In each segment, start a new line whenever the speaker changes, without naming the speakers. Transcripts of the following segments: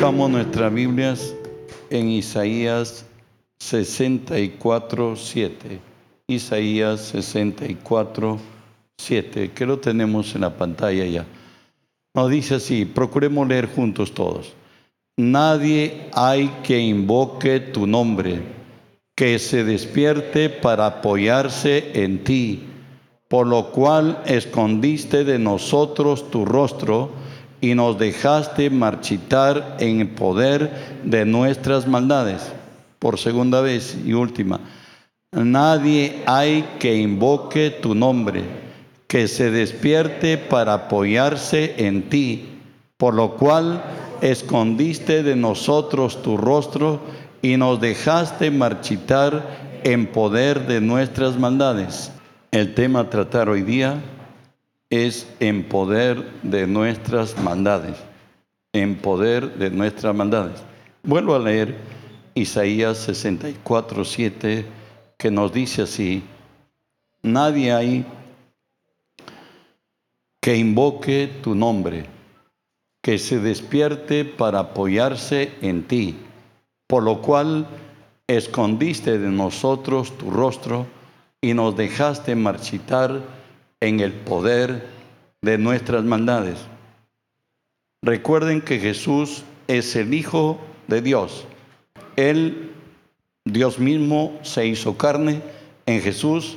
Buscamos nuestras Biblias en Isaías 64, 7. Isaías 64, 7, que lo tenemos en la pantalla ya. Nos dice así, procuremos leer juntos todos. Nadie hay que invoque tu nombre, que se despierte para apoyarse en ti, por lo cual escondiste de nosotros tu rostro y nos dejaste marchitar en poder de nuestras maldades. Por segunda vez y última, nadie hay que invoque tu nombre, que se despierte para apoyarse en ti, por lo cual escondiste de nosotros tu rostro y nos dejaste marchitar en poder de nuestras maldades. El tema a tratar hoy día es en poder de nuestras maldades, en poder de nuestras maldades. Vuelvo a leer Isaías 64, 7, que nos dice así, nadie hay que invoque tu nombre, que se despierte para apoyarse en ti, por lo cual escondiste de nosotros tu rostro y nos dejaste marchitar en el poder de nuestras maldades. Recuerden que Jesús es el Hijo de Dios. Él, Dios mismo, se hizo carne en Jesús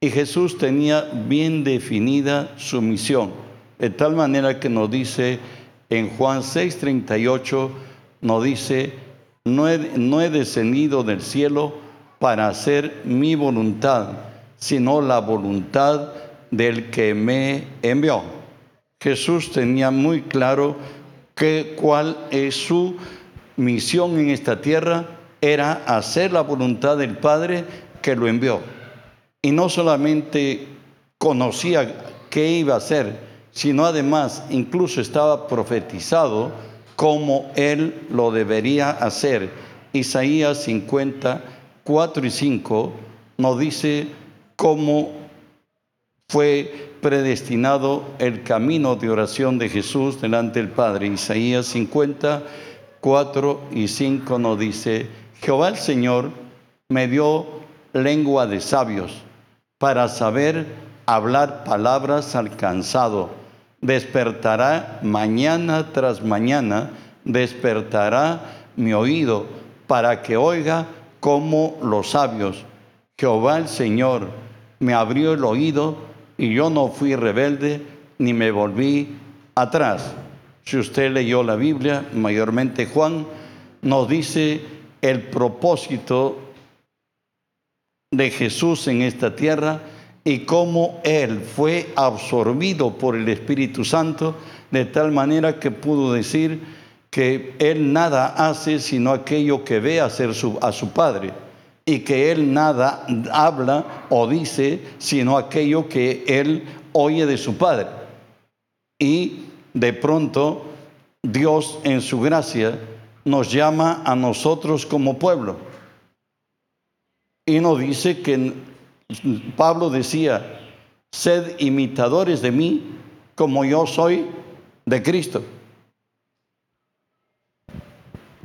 y Jesús tenía bien definida su misión, de tal manera que nos dice en Juan 6:38, nos dice, no he, descendido del cielo para hacer mi voluntad, sino la voluntad del que me envió. Jesús tenía muy claro que cuál es su misión en esta tierra era hacer la voluntad del Padre que lo envió. Y no solamente conocía qué iba a hacer, sino además incluso estaba profetizado como él lo debería hacer. Isaías 50, 4 y 5 nos dice cómo fue predestinado el camino de oración de Jesús delante del Padre. Isaías 50, 4 y 5 nos dice, Jehová el Señor me dio lengua de sabios para saber hablar palabras al cansado. Despertará mañana tras mañana, despertará mi oído para que oiga como los sabios. Jehová el Señor me abrió el oído y yo no fui rebelde ni me volví atrás. Si usted leyó la Biblia, mayormente Juan, nos dice el propósito de Jesús en esta tierra y cómo Él fue absorbido por el Espíritu Santo de tal manera que pudo decir que Él nada hace sino aquello que ve hacer a su Padre y que él nada habla o dice, sino aquello que él oye de su Padre. Y de pronto Dios en su gracia nos llama a nosotros como pueblo. Y nos dice que Pablo decía, sed imitadores de mí como yo soy de Cristo.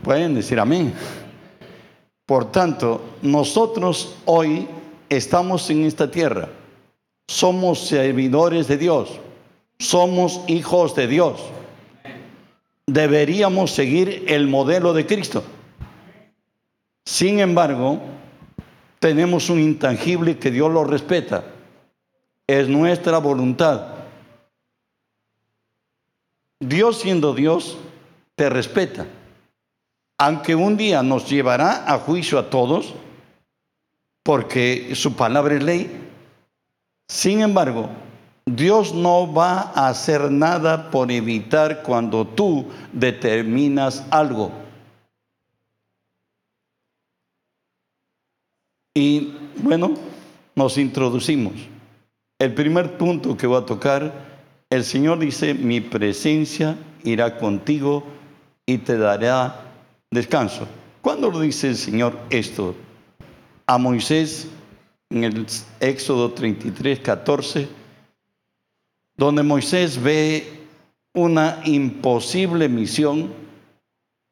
Pueden decir amén. Por tanto, nosotros hoy estamos en esta tierra, somos servidores de Dios, somos hijos de Dios. Deberíamos seguir el modelo de Cristo. Sin embargo, tenemos un intangible que Dios lo respeta. Es nuestra voluntad. Dios siendo Dios, te respeta aunque un día nos llevará a juicio a todos, porque su palabra es ley, sin embargo, Dios no va a hacer nada por evitar cuando tú determinas algo. Y bueno, nos introducimos. El primer punto que voy a tocar, el Señor dice, mi presencia irá contigo y te dará descanso. ¿Cuándo lo dice el Señor esto? A Moisés en el Éxodo 33, 14, donde Moisés ve una imposible misión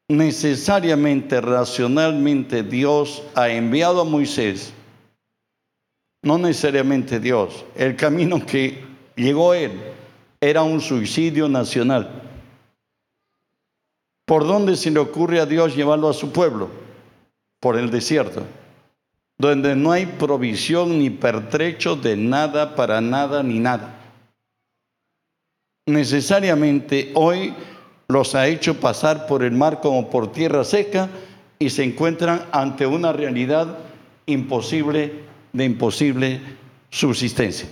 necesariamente, racionalmente Dios ha enviado a Moisés, no necesariamente Dios, el camino que llegó él era un suicidio nacional. ¿Por dónde se le ocurre a Dios llevarlo a su pueblo? Por el desierto, donde no hay provisión ni pertrecho de nada para nada ni nada. Necesariamente hoy los ha hecho pasar por el mar como por tierra seca y se encuentran ante una realidad imposible de imposible subsistencia.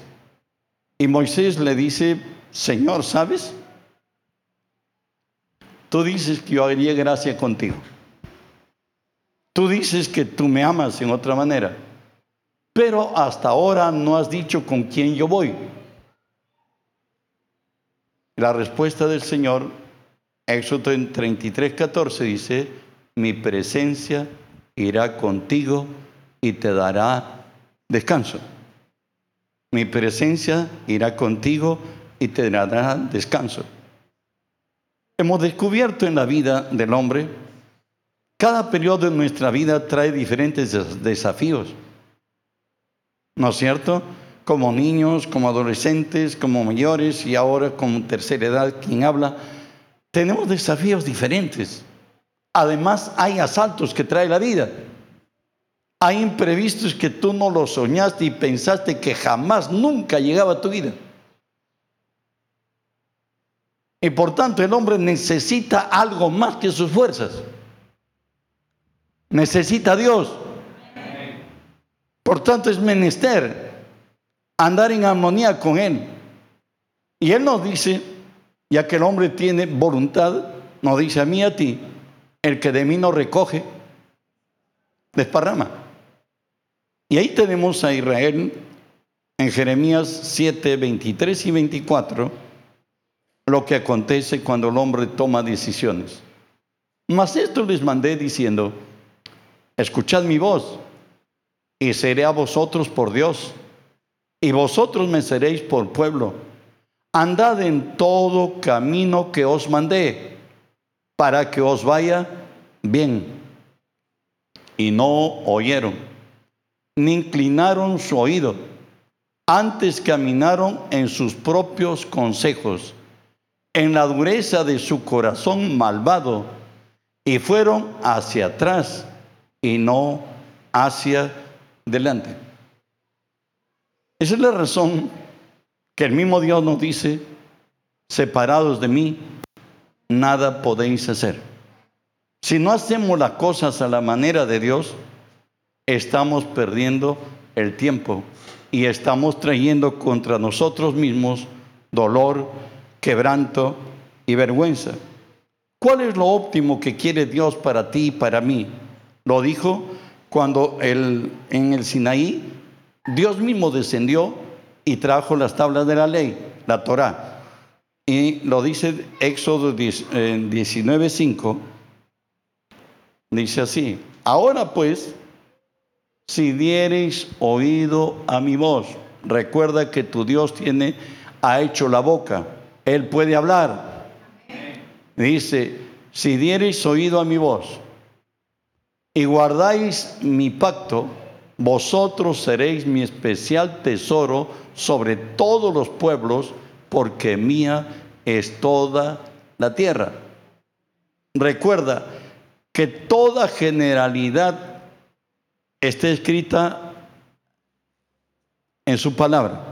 Y Moisés le dice, Señor, ¿sabes? Tú dices que yo haría gracia contigo. Tú dices que tú me amas en otra manera. Pero hasta ahora no has dicho con quién yo voy. La respuesta del Señor, Éxodo 33, 14 dice, mi presencia irá contigo y te dará descanso. Mi presencia irá contigo y te dará descanso. Hemos descubierto en la vida del hombre, cada periodo de nuestra vida trae diferentes desafíos. ¿No es cierto? Como niños, como adolescentes, como mayores y ahora como tercera edad, quien habla, tenemos desafíos diferentes. Además, hay asaltos que trae la vida. Hay imprevistos que tú no los soñaste y pensaste que jamás, nunca llegaba a tu vida. Y por tanto el hombre necesita algo más que sus fuerzas. Necesita a Dios. Por tanto es menester andar en armonía con Él. Y Él nos dice, ya que el hombre tiene voluntad, nos dice a mí y a ti, el que de mí no recoge, desparrama. Y ahí tenemos a Israel en Jeremías 7, 23 y 24 lo que acontece cuando el hombre toma decisiones. Mas esto les mandé diciendo, escuchad mi voz y seré a vosotros por Dios y vosotros me seréis por pueblo. Andad en todo camino que os mandé para que os vaya bien. Y no oyeron, ni inclinaron su oído, antes caminaron en sus propios consejos en la dureza de su corazón malvado y fueron hacia atrás y no hacia delante. Esa es la razón que el mismo Dios nos dice, separados de mí, nada podéis hacer. Si no hacemos las cosas a la manera de Dios, estamos perdiendo el tiempo y estamos trayendo contra nosotros mismos dolor, quebranto y vergüenza. ¿Cuál es lo óptimo que quiere Dios para ti y para mí? Lo dijo cuando el, en el Sinaí Dios mismo descendió y trajo las tablas de la ley, la Torá. Y lo dice Éxodo 19:5. Dice así: Ahora pues, si diereis oído a mi voz, recuerda que tu Dios tiene, ha hecho la boca él puede hablar. Dice, si diereis oído a mi voz y guardáis mi pacto, vosotros seréis mi especial tesoro sobre todos los pueblos, porque mía es toda la tierra. Recuerda que toda generalidad está escrita en su palabra.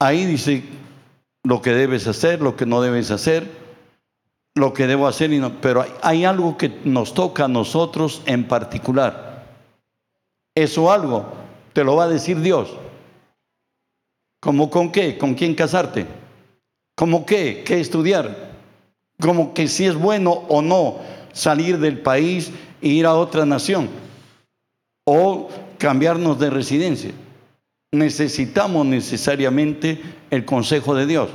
Ahí dice lo que debes hacer, lo que no debes hacer, lo que debo hacer, y no, pero hay, algo que nos toca a nosotros en particular. Eso algo te lo va a decir Dios. ¿Cómo con qué? ¿Con quién casarte? ¿Cómo qué? ¿Qué estudiar? Como que si es bueno o no salir del país e ir a otra nación o cambiarnos de residencia necesitamos necesariamente el consejo de Dios.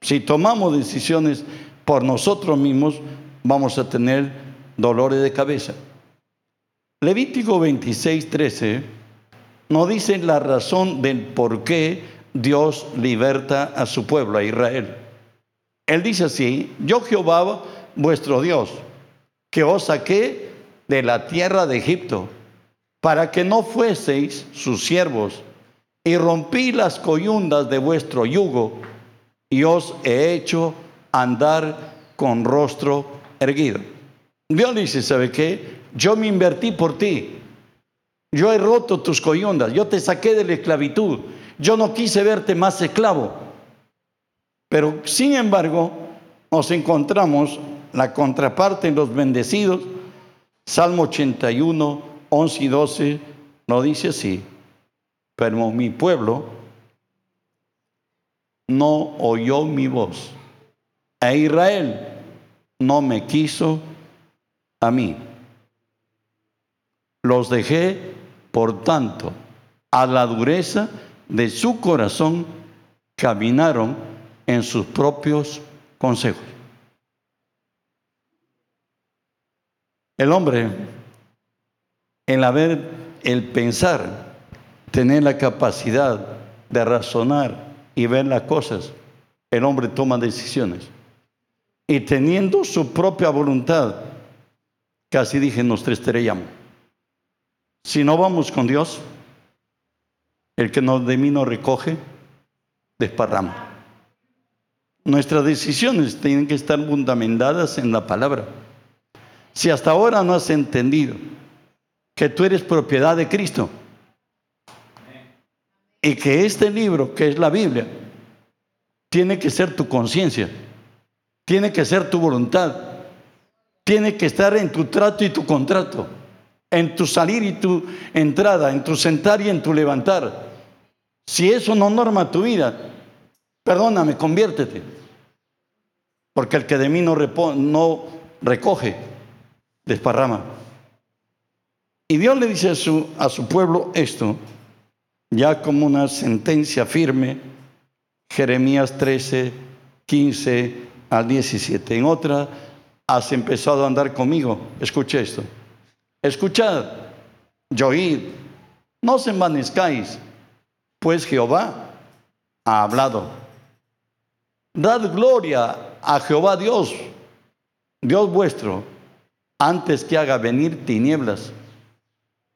Si tomamos decisiones por nosotros mismos, vamos a tener dolores de cabeza. Levítico 26, 13 nos dice la razón del por qué Dios liberta a su pueblo, a Israel. Él dice así, yo Jehová vuestro Dios, que os saqué de la tierra de Egipto, para que no fueseis sus siervos, y rompí las coyundas de vuestro yugo, y os he hecho andar con rostro erguido. Dios dice, ¿sabe qué? Yo me invertí por ti. Yo he roto tus coyundas, yo te saqué de la esclavitud, yo no quise verte más esclavo. Pero sin embargo, nos encontramos la contraparte en los bendecidos. Salmo 81, 11 y 12 nos dice así, pero mi pueblo no oyó mi voz, e Israel no me quiso a mí. Los dejé, por tanto, a la dureza de su corazón, caminaron en sus propios consejos. El hombre, el haber, el pensar, tener la capacidad de razonar y ver las cosas, el hombre toma decisiones. Y teniendo su propia voluntad, casi dije, nos estrellamos. Si no vamos con Dios, el que nos de mí no recoge, desparrama. Nuestras decisiones tienen que estar fundamentadas en la palabra. Si hasta ahora no has entendido que tú eres propiedad de Cristo y que este libro, que es la Biblia, tiene que ser tu conciencia, tiene que ser tu voluntad, tiene que estar en tu trato y tu contrato, en tu salir y tu entrada, en tu sentar y en tu levantar. Si eso no norma tu vida, perdóname, conviértete. Porque el que de mí no, no recoge, desparrama. Y Dios le dice a su, pueblo esto, ya como una sentencia firme, Jeremías 13, 15 al 17. En otra, has empezado a andar conmigo. Escuche esto. Escuchad, oíd, no se envanezcáis, pues Jehová ha hablado. Dad gloria a Jehová Dios, Dios vuestro, antes que haga venir tinieblas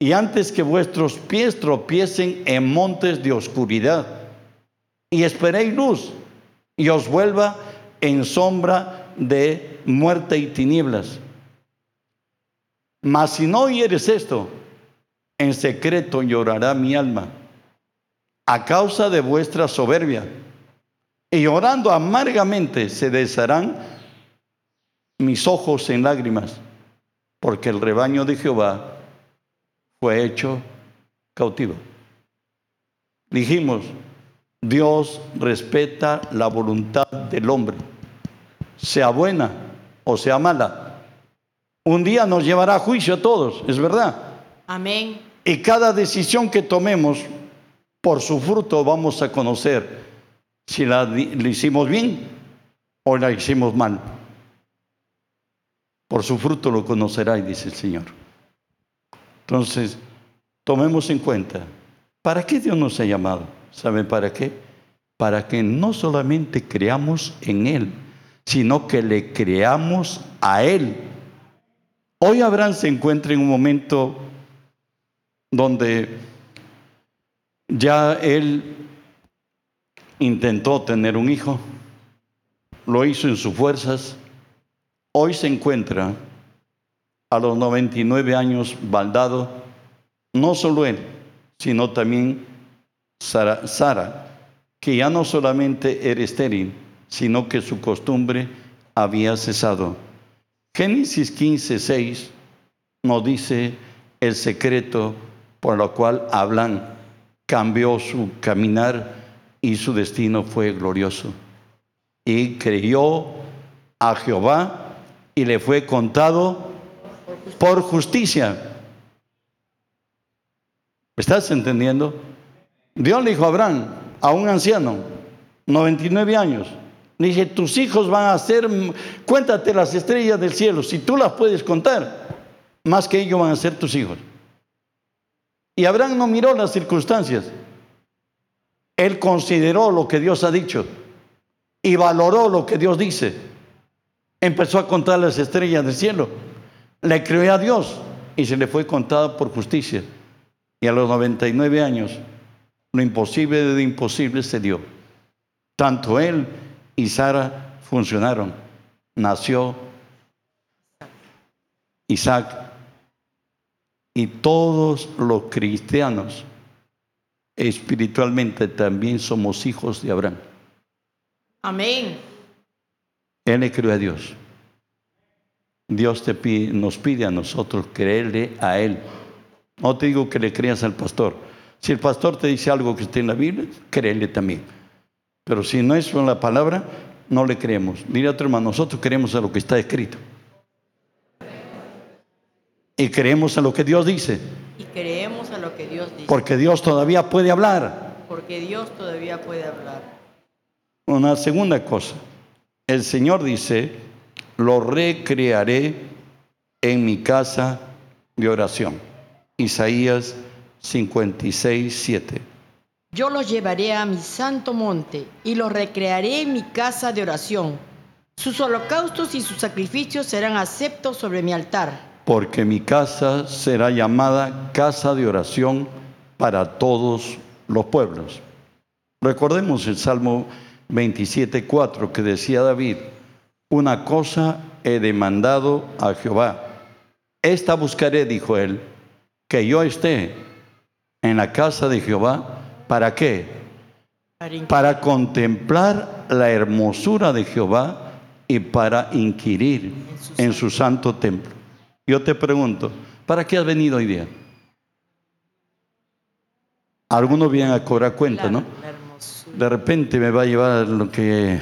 y antes que vuestros pies tropiecen en montes de oscuridad y esperéis luz y os vuelva en sombra de muerte y tinieblas. Mas si no oyeres esto, en secreto llorará mi alma a causa de vuestra soberbia. Y llorando amargamente se desharán mis ojos en lágrimas, porque el rebaño de Jehová fue hecho cautivo. Dijimos, Dios respeta la voluntad del hombre, sea buena o sea mala. Un día nos llevará a juicio a todos, es verdad.
Amén.
Y cada decisión que tomemos por su fruto vamos a conocer si la, hicimos bien o la hicimos mal. Por su fruto lo conocerá, dice el Señor. Entonces, tomemos en cuenta, ¿para qué Dios nos ha llamado? ¿Saben para qué? Para que no solamente creamos en Él, sino que le creamos a Él. Hoy Abraham se encuentra en un momento donde ya él intentó tener un hijo, lo hizo en sus fuerzas, hoy se encuentra a los 99 años baldado, no solo él, sino también Sara, Sara, que ya no solamente era estéril, sino que su costumbre había cesado. Génesis 15, 6 nos dice el secreto por lo cual hablan cambió su caminar y su destino fue glorioso. Y creyó a Jehová y le fue contado por justicia. ¿Estás entendiendo? Dios le dijo a Abraham, a un anciano, 99 años, dice, tus hijos van a ser, cuéntate las estrellas del cielo, si tú las puedes contar, más que ellos van a ser tus hijos. Y Abraham no miró las circunstancias. Él consideró lo que Dios ha dicho. y valoró lo que Dios dice. Empezó a contar las estrellas del cielo. Le creyó a Dios y se le fue contada por justicia. Y a los 99 años, lo imposible de lo imposible se dio. Tanto él y Sara funcionaron. Nació Isaac. Y todos los cristianos espiritualmente también somos hijos de Abraham.
Amén.
Él le creyó a Dios. Dios te pide, nos pide a nosotros creerle a Él. No te digo que le creas al pastor. Si el pastor te dice algo que esté en la Biblia, créele también. Pero si no es con la palabra, no le creemos. Mira otro hermano, nosotros creemos a lo que está escrito. Y creemos a lo que Dios dice.
Y creemos a lo que Dios dice.
Porque Dios todavía puede hablar.
Porque Dios todavía puede hablar.
Una segunda cosa. El Señor dice, lo recrearé en mi casa de oración. Isaías 56, 7.
Yo los llevaré a mi santo monte y los recrearé en mi casa de oración. Sus holocaustos y sus sacrificios serán aceptos sobre mi altar.
Porque mi casa será llamada casa de oración para todos los pueblos. Recordemos el Salmo 27, 4 que decía David, una cosa he demandado a Jehová. Esta buscaré, dijo él, que yo esté en la casa de Jehová. ¿Para qué? Para contemplar la hermosura de Jehová y para inquirir en su santo templo. Yo te pregunto, ¿para qué has venido hoy día? Algunos vienen a cobrar cuenta, ¿no? De repente me va a llevar lo que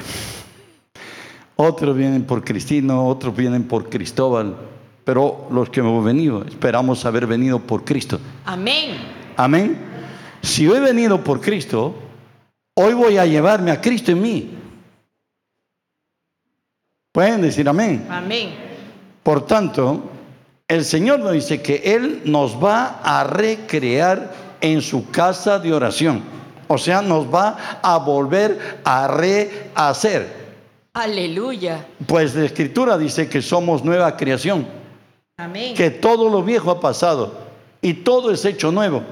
otros vienen por Cristino, otros vienen por Cristóbal, pero los que hemos venido, esperamos haber venido por Cristo.
Amén.
Amén. Si yo he venido por Cristo, hoy voy a llevarme a Cristo en mí. Pueden decir amén.
Amén.
Por tanto, el Señor nos dice que Él nos va a recrear en su casa de oración. O sea, nos va a volver a rehacer.
Aleluya.
Pues la escritura dice que somos nueva creación.
Amén.
Que todo lo viejo ha pasado y todo es hecho nuevo.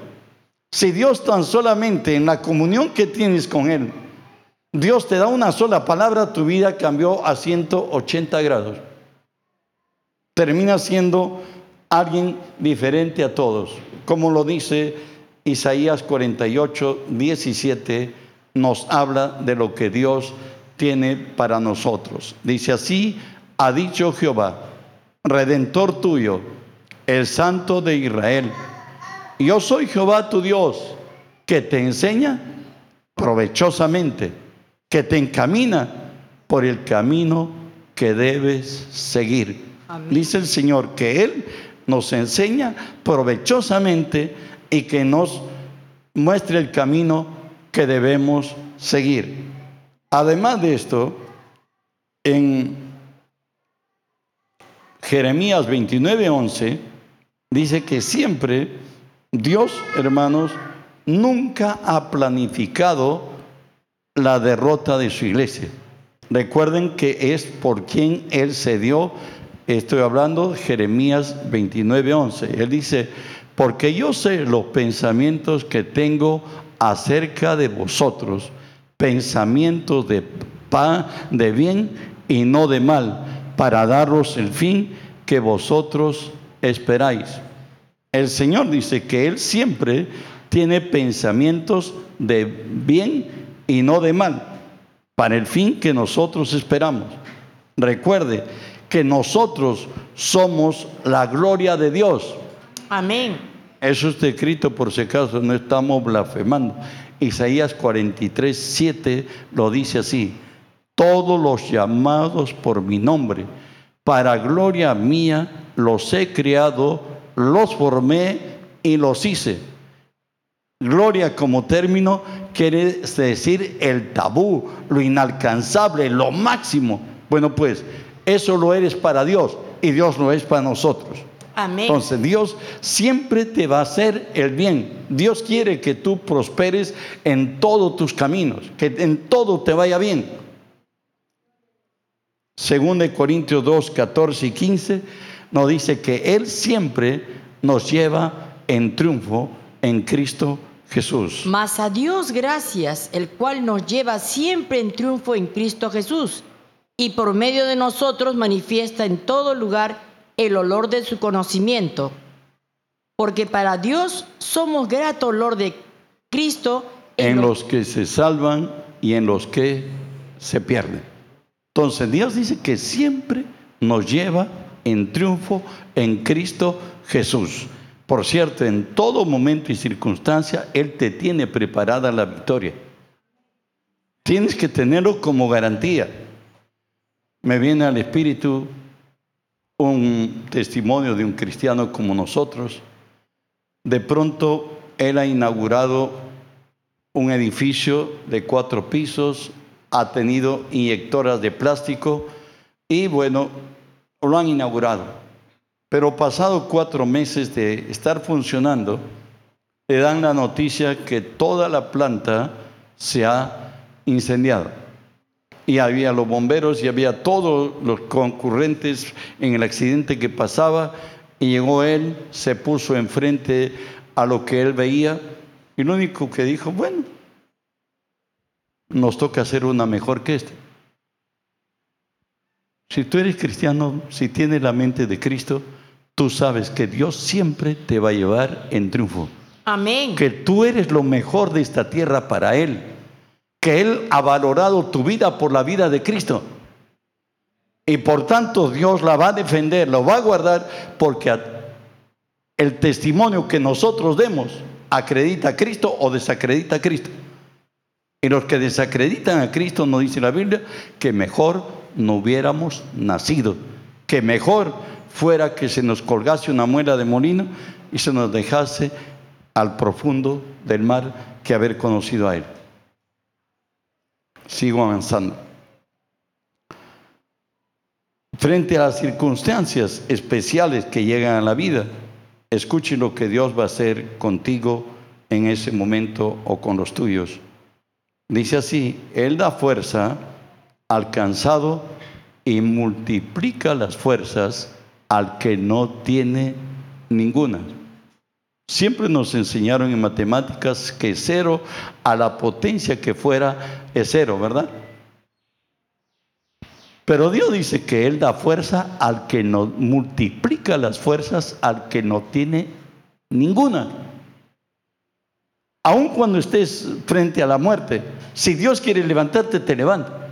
Si Dios tan solamente en la comunión que tienes con Él, Dios te da una sola palabra, tu vida cambió a 180 grados. Termina siendo alguien diferente a todos. Como lo dice Isaías 48, 17, nos habla de lo que Dios tiene para nosotros. Dice así, ha dicho Jehová, redentor tuyo, el santo de Israel. Yo soy Jehová tu Dios, que te enseña provechosamente, que te encamina por el camino que debes seguir. Dice el Señor que Él nos enseña provechosamente y que nos muestre el camino que debemos seguir. Además de esto, en Jeremías 29:11 dice que siempre Dios, hermanos, nunca ha planificado la derrota de su iglesia. Recuerden que es por quien Él se dio. Estoy hablando Jeremías 29:11. Él dice, porque yo sé los pensamientos que tengo acerca de vosotros pensamientos de paz, de bien y no de mal, para daros el fin que vosotros esperáis. El Señor dice que Él siempre tiene pensamientos de bien y no de mal, para el fin que nosotros esperamos. Recuerde que nosotros somos la gloria de Dios.
Amén.
Eso está escrito por si acaso no estamos blasfemando. Isaías 43, 7 lo dice así, todos los llamados por mi nombre, para gloria mía los he creado, los formé y los hice. Gloria como término quiere decir el tabú, lo inalcanzable, lo máximo. Bueno, pues eso lo eres para Dios y Dios lo es para nosotros. Entonces Dios siempre te va a hacer el bien. Dios quiere que tú prosperes en todos tus caminos, que en todo te vaya bien. Según de Corintios 2, 14 y 15, nos dice que Él siempre nos lleva en triunfo en Cristo Jesús.
Mas a Dios gracias, el cual nos lleva siempre en triunfo en Cristo Jesús, y por medio de nosotros manifiesta en todo lugar el olor de su conocimiento. Porque para Dios somos grato olor de Cristo
en los que se salvan y en los que se pierden. Entonces Dios dice que siempre nos lleva en triunfo en Cristo Jesús. Por cierto, en todo momento y circunstancia, Él te tiene preparada la victoria. Tienes que tenerlo como garantía. Me viene al espíritu un testimonio de un cristiano como nosotros. De pronto, Él ha inaugurado un edificio de cuatro pisos, ha tenido inyectoras de plástico y bueno, lo han inaugurado. Pero pasado cuatro meses de estar funcionando, le dan la noticia que toda la planta se ha incendiado. Y había los bomberos y había todos los concurrentes en el accidente que pasaba. Y llegó él, se puso enfrente a lo que él veía. Y lo único que dijo, bueno, nos toca hacer una mejor que esta. Si tú eres cristiano, si tienes la mente de Cristo, tú sabes que Dios siempre te va a llevar en triunfo.
Amén.
Que tú eres lo mejor de esta tierra para Él. Que Él ha valorado tu vida por la vida de Cristo. Y por tanto Dios la va a defender, lo va a guardar, porque el testimonio que nosotros demos acredita a Cristo o desacredita a Cristo. Y los que desacreditan a Cristo, nos dice la Biblia, que mejor no hubiéramos nacido, que mejor fuera que se nos colgase una muela de molino y se nos dejase al profundo del mar que haber conocido a Él. Sigo avanzando. Frente a las circunstancias especiales que llegan a la vida, escuche lo que Dios va a hacer contigo en ese momento o con los tuyos. Dice así, Él da fuerza al cansado y multiplica las fuerzas al que no tiene ninguna. Siempre nos enseñaron en matemáticas que cero a la potencia que fuera es cero, ¿verdad? Pero Dios dice que Él da fuerza al que no multiplica las fuerzas al que no tiene ninguna. Aun cuando estés frente a la muerte, si Dios quiere levantarte, te levanta.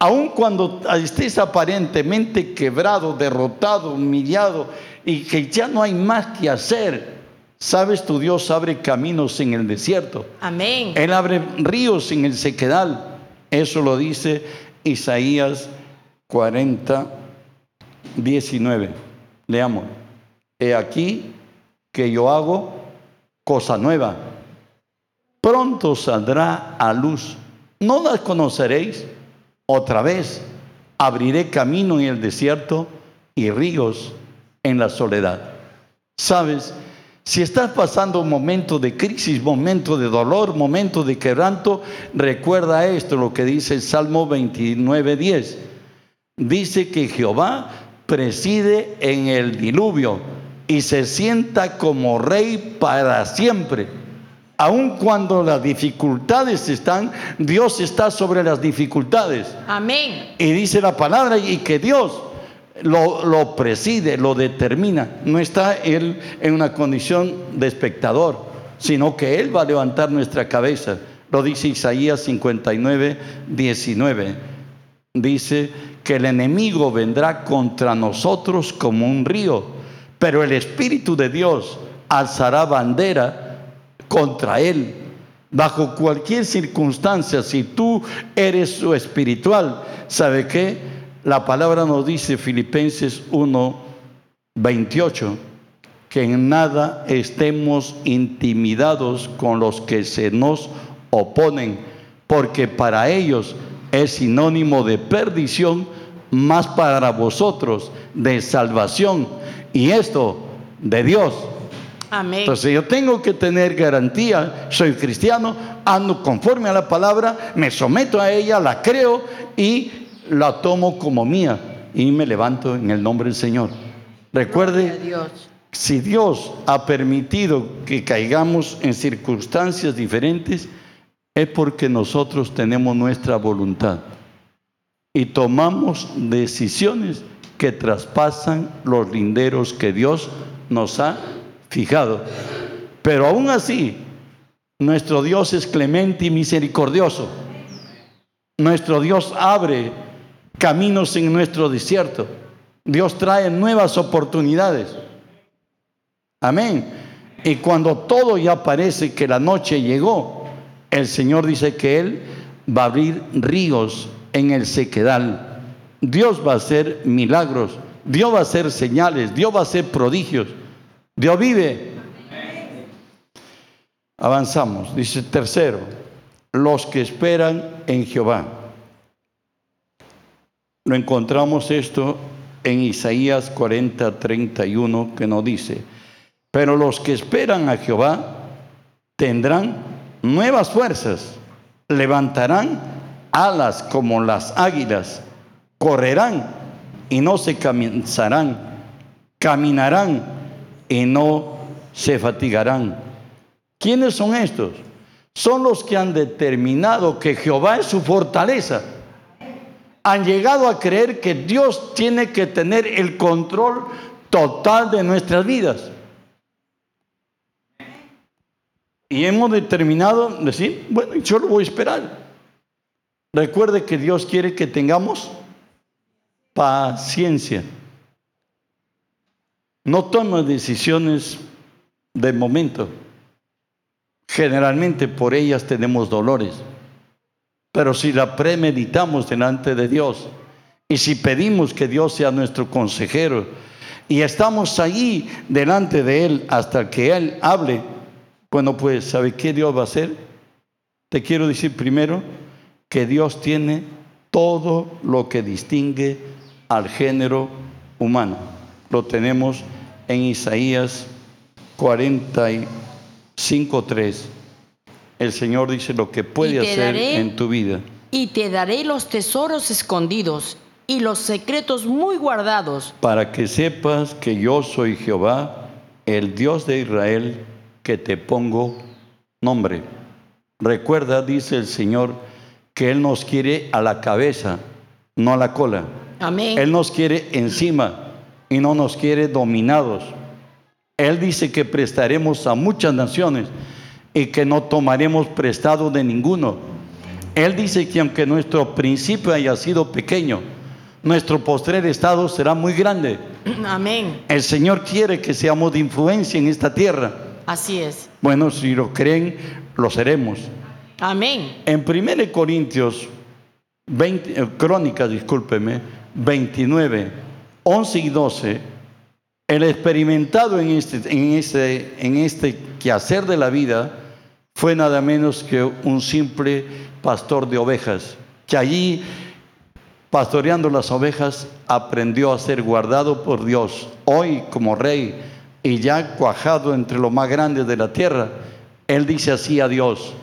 Aun cuando estés aparentemente quebrado, derrotado, humillado y que ya no hay más que hacer, sabes, tu Dios abre caminos en el desierto.
Amén.
Él abre ríos en el sequedal. Eso lo dice Isaías 40, 19. Leamos. He aquí que yo hago cosa nueva. Pronto saldrá a luz. ¿No la conoceréis? Otra vez, abriré camino en el desierto y ríos en la soledad. Sabes, si estás pasando un momento de crisis, momento de dolor, momento de quebranto, recuerda esto, lo que dice el Salmo 29.10. Dice que Jehová preside en el diluvio y se sienta como rey para siempre aun cuando las dificultades están, Dios está sobre las dificultades.
Amén.
Y dice la palabra y que Dios lo, preside, lo determina. No está Él en una condición de espectador, sino que Él va a levantar nuestra cabeza. Lo dice Isaías 59, 19. Dice que el enemigo vendrá contra nosotros como un río, pero el Espíritu de Dios alzará bandera contra Él. Bajo cualquier circunstancia, si tú eres su espiritual, ¿sabe qué? La palabra nos dice, Filipenses 1, 28, que en nada estemos intimidados con los que se nos oponen, porque para ellos es sinónimo de perdición, más para vosotros de salvación. Y esto de Dios entonces yo tengo que tener garantía, soy cristiano, ando conforme a la palabra, me someto a ella, la creo y la tomo como mía y me levanto en el nombre del Señor. Recuerde,
Dios.
si Dios ha permitido que caigamos en circunstancias diferentes, es porque nosotros tenemos nuestra voluntad y tomamos decisiones que traspasan los linderos que Dios nos ha fijado. Pero aún así, nuestro Dios es clemente y misericordioso. Nuestro Dios abre caminos en nuestro desierto. Dios trae nuevas oportunidades. Amén. Y cuando todo ya parece que la noche llegó, el Señor dice que Él va a abrir ríos en el sequedal. Dios va a hacer milagros, Dios va a hacer señales, Dios va a hacer prodigios. Dios vive. Avanzamos. Dice tercero, los que esperan en Jehová. Lo encontramos esto en Isaías 40, 31, que nos dice, pero los que esperan a Jehová tendrán nuevas fuerzas, levantarán alas como las águilas, correrán y no se cansarán, caminarán y no se fatigarán. ¿Quiénes son estos? Son los que han determinado que Jehová es su fortaleza. Han llegado a creer que Dios tiene que tener el control total de nuestras vidas. Y hemos determinado decir, bueno, yo lo voy a esperar. Recuerde que Dios quiere que tengamos paciencia. No toma decisiones de momento. Generalmente por ellas tenemos dolores. Pero si la premeditamos delante de Dios y si pedimos que Dios sea nuestro consejero y estamos allí delante de Él hasta que Él hable, bueno, pues ¿sabe qué Dios va a hacer? Te quiero decir primero que Dios tiene todo lo que distingue al género humano. Lo tenemos en Isaías 45.3. El Señor dice lo que puede hacer
daré-
en tu vida.
Y te daré los tesoros escondidos y los secretos muy guardados.
para que sepas que yo soy Jehová, el Dios de Israel, que te pongo nombre. Recuerda, dice el Señor, que Él nos quiere a la cabeza, no a la cola.
Amén.
Él nos quiere encima y no nos quiere dominados. Él dice que prestaremos a muchas naciones y que no tomaremos prestado de ninguno. Él dice que aunque nuestro principio haya sido pequeño, nuestro postrer estado será muy grande.
Amén.
El Señor quiere que seamos de influencia en esta tierra.
Así es.
Bueno, si lo creen, lo seremos.
Amén.
En 1 Corintios 20, eh, Crónicas, discúlpeme, 29, 11 y 12, el experimentado en este, en, este, en este quehacer de la vida fue nada menos que un simple pastor de ovejas, que allí, pastoreando las ovejas, aprendió a ser guardado por Dios, hoy como rey y ya cuajado entre los más grandes de la tierra. Él dice así a Dios,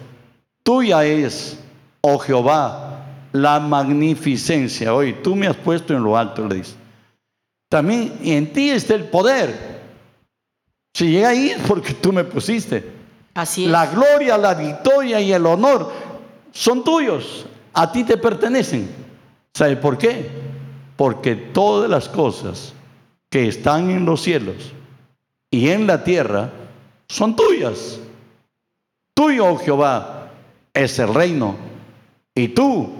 Tuya es, oh Jehová, la magnificencia. Hoy tú me has puesto en lo alto, le dice. También en ti está el poder. Si llega ahí es porque tú me pusiste.
Así es.
La gloria, la victoria y el honor son tuyos. A ti te pertenecen. ¿Sabe por qué? Porque todas las cosas que están en los cielos y en la tierra son tuyas. Tuyo, oh Jehová, es el reino. Y tú,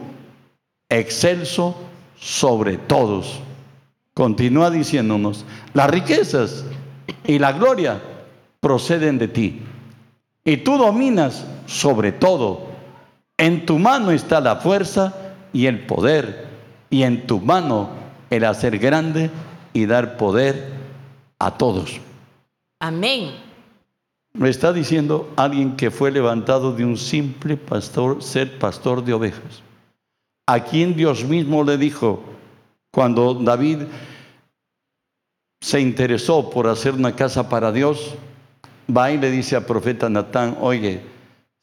excelso sobre todos. Continúa diciéndonos, las riquezas y la gloria proceden de ti. Y tú dominas sobre todo. En tu mano está la fuerza y el poder. Y en tu mano el hacer grande y dar poder a todos.
Amén.
Me está diciendo alguien que fue levantado de un simple pastor, ser pastor de ovejas. A quien Dios mismo le dijo, cuando David se interesó por hacer una casa para Dios, va y le dice al profeta Natán, oye,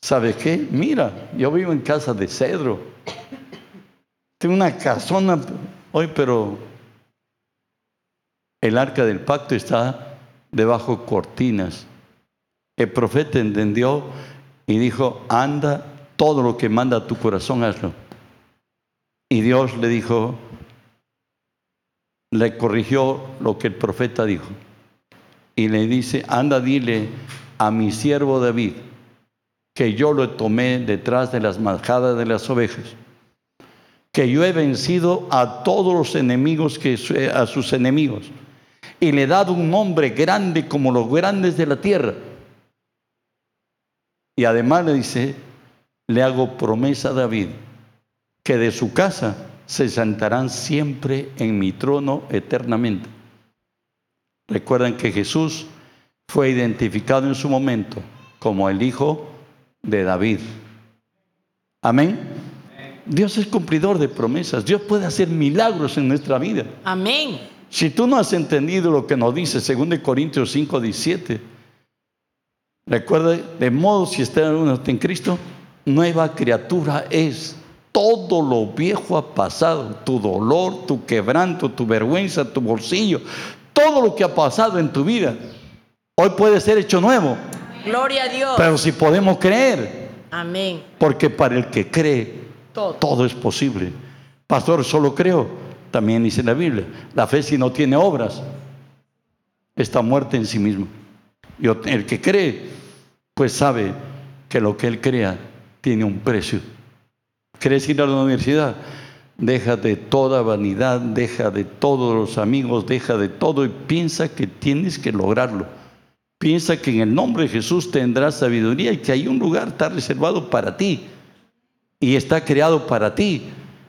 ¿sabes qué? Mira, yo vivo en casa de cedro. Tengo una casona hoy, pero el arca del pacto está debajo cortinas. El profeta entendió y dijo, anda, todo lo que manda tu corazón, hazlo. Y Dios le dijo, le corrigió lo que el profeta dijo. Y le dice, anda, dile a mi siervo David que yo lo tomé detrás de las majadas de las ovejas, que yo he vencido a todos los enemigos, que, a sus enemigos, y le he dado un nombre grande como los grandes de la tierra. Y además le dice, le hago promesa a David, que de su casa se sentarán siempre en mi trono eternamente. Recuerdan que Jesús fue identificado en su momento como el Hijo de David. Amén. Dios es cumplidor de promesas. Dios puede hacer milagros en nuestra vida.
Amén.
Si tú no has entendido lo que nos dice 2 Corintios 5, 17, recuerda, de modo si está en Cristo, nueva criatura es. Todo lo viejo ha pasado, tu dolor, tu quebranto, tu vergüenza, tu bolsillo, todo lo que ha pasado en tu vida, hoy puede ser hecho nuevo.
Gloria a Dios.
Pero si podemos creer,
Amén.
porque para el que cree,
Todo.
todo es posible. Pastor, solo creo, también dice la Biblia, la fe si no tiene obras, está muerta en sí mismo. Y el que cree, pues sabe que lo que él crea tiene un precio. ¿Quieres ir a la universidad? Deja de toda vanidad, deja de todos los amigos, deja de todo y piensa que tienes que lograrlo. Piensa que en el nombre de Jesús tendrás sabiduría y que hay un lugar está reservado para ti y está creado para ti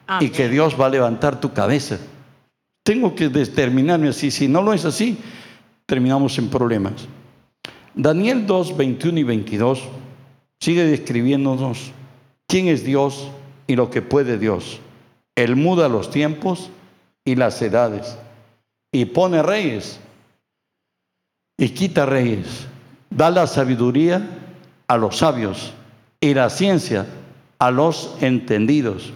Amén.
y que Dios va a levantar tu cabeza. Tengo que determinarme así. Si no lo es así, terminamos en problemas. Daniel 2, 21 y 22 sigue describiéndonos quién es Dios y lo que puede Dios. Él muda los tiempos y las edades y pone reyes y quita reyes. Da la sabiduría a los sabios y la ciencia a los entendidos.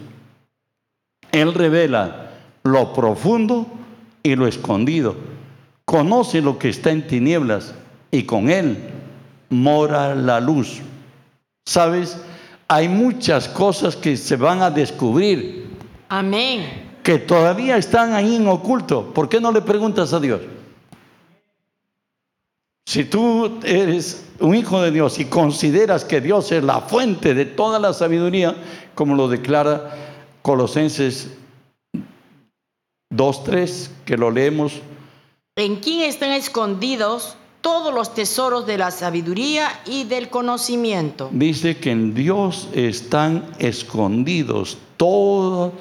Él revela lo profundo y lo escondido. Conoce lo que está en tinieblas y con Él mora la luz. ¿Sabes? Hay muchas cosas que se van a descubrir
Amén.
que todavía están ahí en oculto. ¿Por qué no le preguntas a Dios? Si tú eres un hijo de Dios y consideras que Dios es la fuente de toda la sabiduría, como lo declara Colosenses 2.3, que lo leemos,
En quien están escondidos todos los tesoros de la sabiduría y del conocimiento.
dice que en Dios están escondidos todos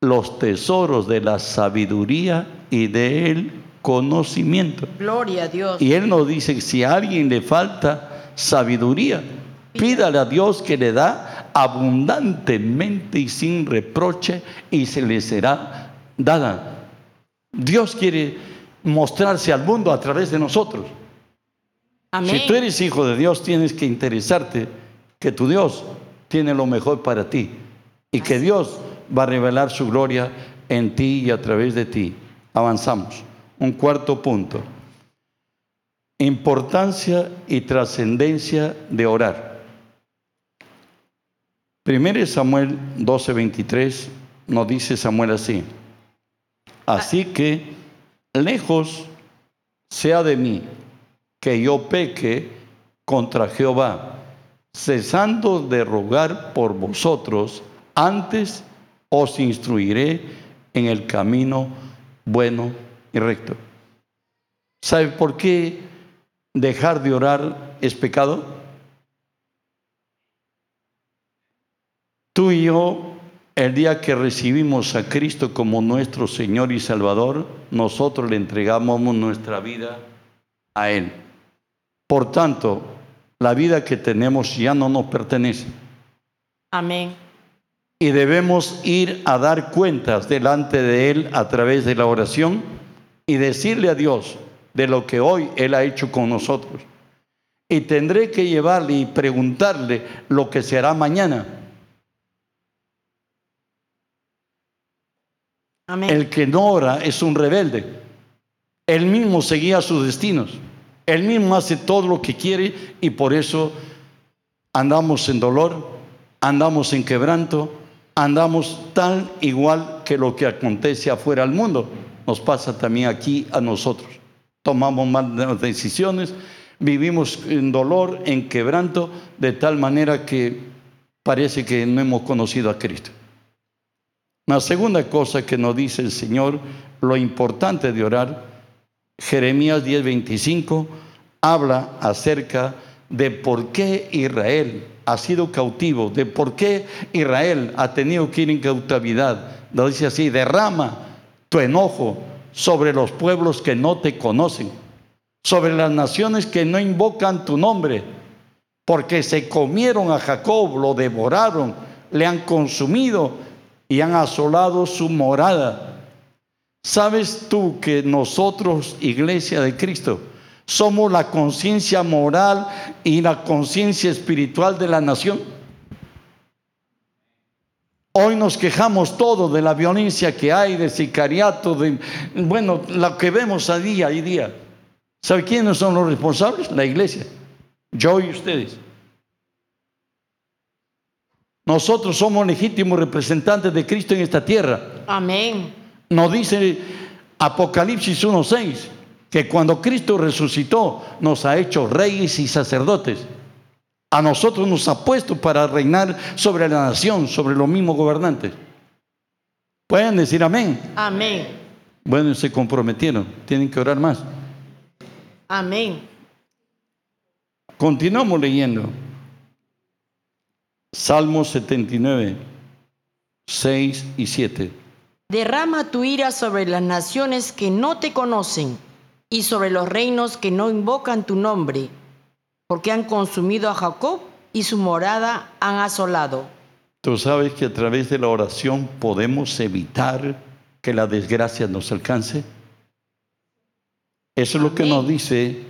los tesoros de la sabiduría y del conocimiento.
Gloria a Dios.
Y Él nos dice, si a alguien le falta sabiduría, pídale a Dios que le da abundantemente y sin reproche y se le será dada. Dios quiere mostrarse al mundo a través de nosotros.
Amén.
Si tú eres hijo de Dios, tienes que interesarte que tu Dios tiene lo mejor para ti y que Dios va a revelar su gloria en ti y a través de ti. Avanzamos. Un cuarto punto. Importancia y trascendencia de orar. 1 Samuel 12:23 nos dice Samuel así. Así que lejos sea de mí que yo peque contra Jehová, cesando de rogar por vosotros, antes os instruiré en el camino bueno y recto. ¿Sabe por qué dejar de orar es pecado? Tú y yo, el día que recibimos a Cristo como nuestro Señor y Salvador, nosotros le entregamos nuestra vida a Él. Por tanto, la vida que tenemos ya no nos pertenece
Amén.
y debemos ir a dar cuentas delante de Él a través de la oración y decirle a Dios de lo que hoy Él ha hecho con nosotros. Y tendré que llevarle y preguntarle lo que será mañana. El que no ora es un rebelde. Él mismo seguía sus destinos. Él mismo hace todo lo que quiere y por eso andamos en dolor, andamos en quebranto, andamos tal igual que lo que acontece afuera al mundo. Nos pasa también aquí a nosotros. Tomamos malas decisiones, vivimos en dolor, en quebranto, de tal manera que parece que no hemos conocido a Cristo. La segunda cosa que nos dice el Señor, lo importante de orar, Jeremías 10:25 habla acerca de por qué Israel ha sido cautivo, de por qué Israel ha tenido que ir en cautividad. Lo dice así, derrama tu enojo sobre los pueblos que no te conocen, sobre las naciones que no invocan tu nombre, porque se comieron a Jacob, lo devoraron, le han consumido y han asolado su morada. ¿Sabes tú que nosotros, Iglesia de Cristo, somos la conciencia moral y la conciencia espiritual de la nación? Hoy nos quejamos todo de la violencia que hay, de sicariato, de, bueno, lo que vemos a día y día. ¿Sabe quiénes son los responsables? La iglesia. Yo y ustedes. Nosotros somos legítimos representantes de Cristo en esta tierra.
Amén.
Nos dice Apocalipsis 1.6 que cuando Cristo resucitó nos ha hecho reyes y sacerdotes. A nosotros nos ha puesto para reinar sobre la nación, sobre los mismos gobernantes. Pueden decir amén.
Amén.
Bueno, se comprometieron. Tienen que orar más.
Amén.
Continuamos leyendo. Salmos 79, 6 y 7.
Derrama tu ira sobre las naciones que no te conocen y sobre los reinos que no invocan tu nombre, porque han consumido a Jacob y su morada han asolado.
Tú sabes que a través de la oración podemos evitar que la desgracia nos alcance. Eso es lo que nos dice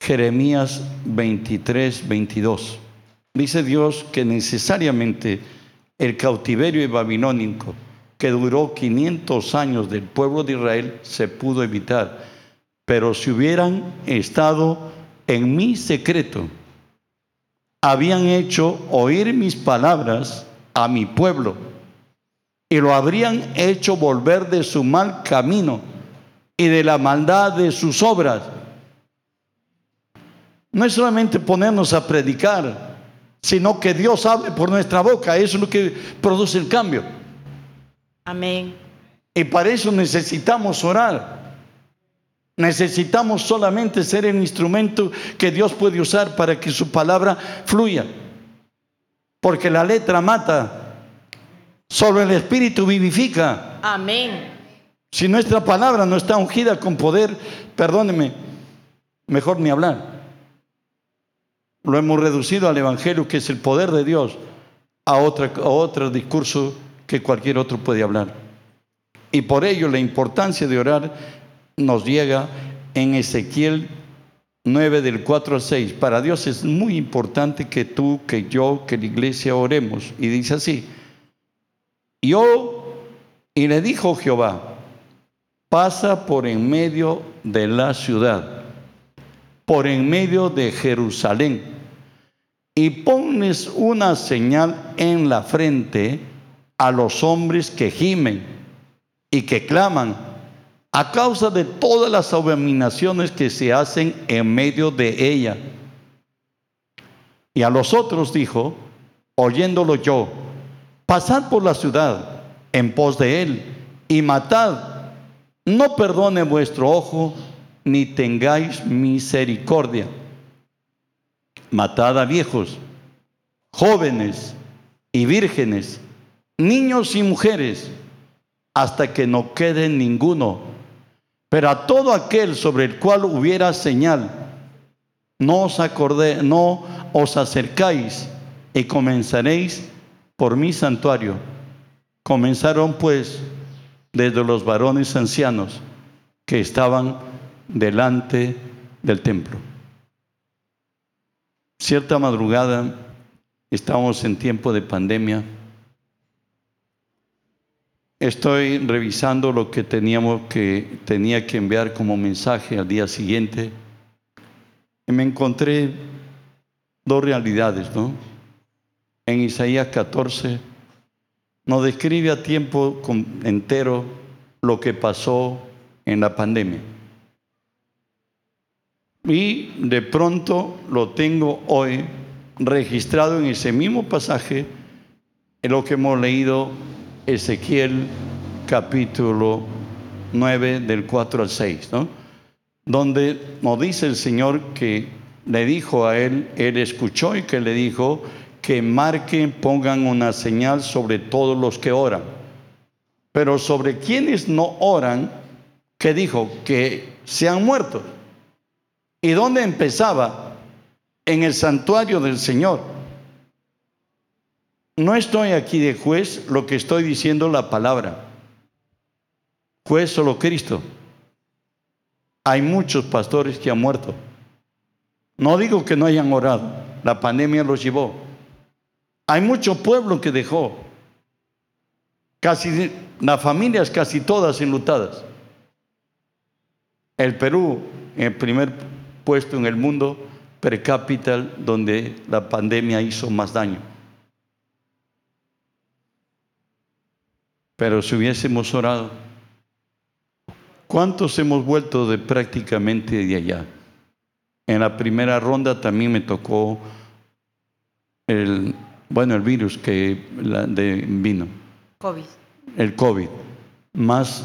Jeremías 23, 22. Dice Dios que necesariamente el cautiverio babilónico que duró 500 años del pueblo de Israel se pudo evitar. Pero si hubieran estado en mi secreto, habían hecho oír mis palabras a mi pueblo y lo habrían hecho volver de su mal camino y de la maldad de sus obras. No es solamente ponernos a predicar, sino que Dios hable por nuestra boca. Eso es lo que produce el cambio.
Amén.
Y para eso necesitamos orar. Necesitamos solamente ser el instrumento que Dios puede usar para que su palabra fluya. Porque la letra mata, solo el Espíritu vivifica.
Amén.
Si nuestra palabra no está ungida con poder, perdóneme, mejor ni hablar. Lo hemos reducido al Evangelio, que es el poder de Dios, a, otra, a otro discurso que cualquier otro puede hablar. Y por ello la importancia de orar nos llega en Ezequiel 9 del 4 al 6. Para Dios es muy importante que tú, que yo, que la iglesia oremos. Y dice así, yo, y le dijo Jehová, pasa por en medio de la ciudad, por en medio de Jerusalén, y ponles una señal en la frente a los hombres que gimen y que claman a causa de todas las abominaciones que se hacen en medio de ella. Y a los otros dijo, oyéndolo yo, pasad por la ciudad en pos de él y matad, no perdone vuestro ojo, ni tengáis misericordia. Matad a viejos, jóvenes y vírgenes, niños y mujeres, hasta que no quede ninguno. Pero a todo aquel sobre el cual hubiera señal, no os acordé, no os acercáis y comenzaréis por mi santuario. Comenzaron pues desde los varones ancianos que estaban delante del templo. Cierta madrugada, estábamos en tiempo de pandemia, Estoy revisando lo que teníamos que tenía que enviar como mensaje al día siguiente y me encontré dos realidades, ¿no? En Isaías 14 nos describe a tiempo entero lo que pasó en la pandemia. Y de pronto lo tengo hoy registrado en ese mismo pasaje, en lo que hemos leído Ezequiel capítulo 9 del 4 al 6, ¿no? donde nos dice el Señor que le dijo a él, él escuchó y que le dijo que marquen, pongan una señal sobre todos los que oran. Pero sobre quienes no oran, que dijo que sean muertos. ¿Y dónde empezaba? En el santuario del Señor. No estoy aquí de juez, lo que estoy diciendo la palabra. Juez solo Cristo. Hay muchos pastores que han muerto. No digo que no hayan orado, la pandemia los llevó. Hay mucho pueblo que dejó. Casi las familias casi todas enlutadas. El Perú, el primer puesto en el mundo per cápita donde la pandemia hizo más daño. Pero si hubiésemos orado, ¿cuántos hemos vuelto de prácticamente de allá? En la primera ronda también me tocó el, bueno, el virus que de, vino.
COVID.
El COVID. Más,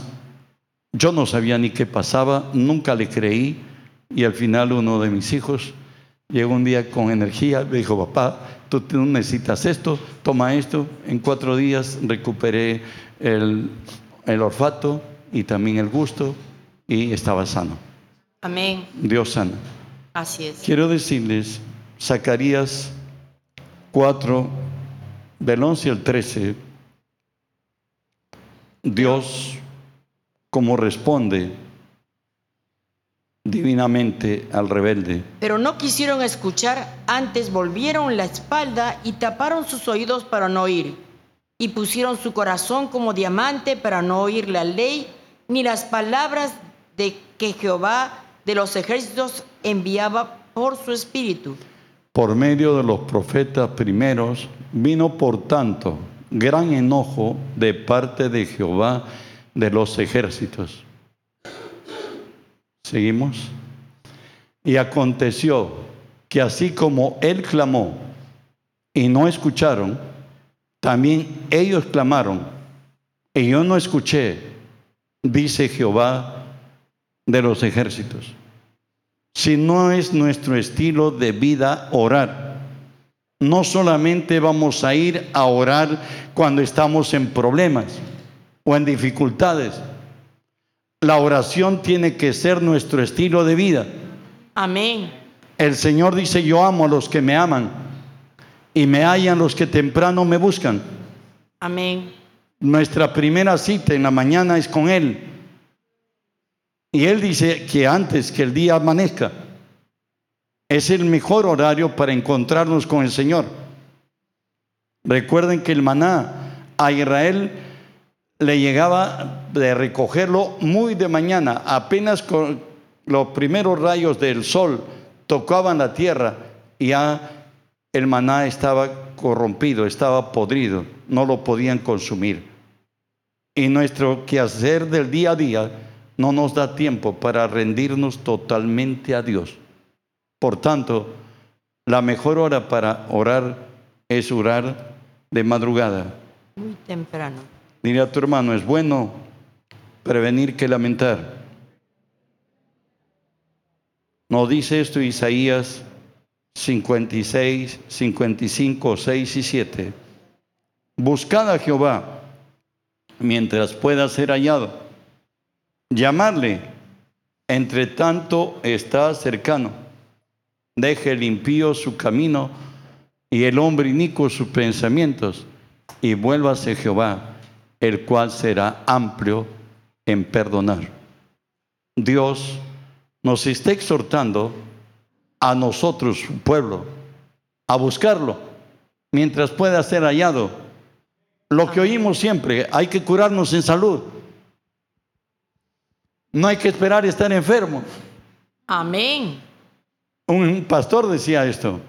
yo no sabía ni qué pasaba, nunca le creí y al final uno de mis hijos llegó un día con energía, me dijo, papá, tú necesitas esto, toma esto. En cuatro días recuperé el, el olfato y también el gusto y estaba sano.
Amén.
Dios sana.
Así es.
Quiero decirles, Zacarías 4, del 11 al 13, Dios, como responde divinamente al rebelde.
Pero no quisieron escuchar, antes volvieron la espalda y taparon sus oídos para no oír, y pusieron su corazón como diamante para no oír la ley ni las palabras de que Jehová de los ejércitos enviaba por su espíritu.
Por medio de los profetas primeros vino por tanto gran enojo de parte de Jehová de los ejércitos Seguimos. Y aconteció que así como él clamó y no escucharon, también ellos clamaron y yo no escuché, dice Jehová de los ejércitos. Si no es nuestro estilo de vida orar, no solamente vamos a ir a orar cuando estamos en problemas o en dificultades, la oración tiene que ser nuestro estilo de vida.
Amén.
El Señor dice, yo amo a los que me aman y me hallan los que temprano me buscan.
Amén.
Nuestra primera cita en la mañana es con Él. Y Él dice que antes que el día amanezca, es el mejor horario para encontrarnos con el Señor. Recuerden que el maná a Israel le llegaba de recogerlo muy de mañana, apenas con los primeros rayos del sol tocaban la tierra ya el maná estaba corrompido, estaba podrido, no lo podían consumir. Y nuestro quehacer del día a día no nos da tiempo para rendirnos totalmente a Dios. Por tanto, la mejor hora para orar es orar de madrugada.
Muy temprano.
Dile a tu hermano, es bueno prevenir que lamentar. No dice esto Isaías 56, 55, 6 y 7. Buscad a Jehová mientras pueda ser hallado. Llamarle, entre tanto está cercano. Deje el impío su camino y el hombre inicuo sus pensamientos y vuélvase Jehová el cual será amplio en perdonar. Dios nos está exhortando a nosotros, pueblo, a buscarlo mientras pueda ser hallado. Lo que oímos siempre, hay que curarnos en salud. No hay que esperar estar enfermo.
Amén.
Un pastor decía esto.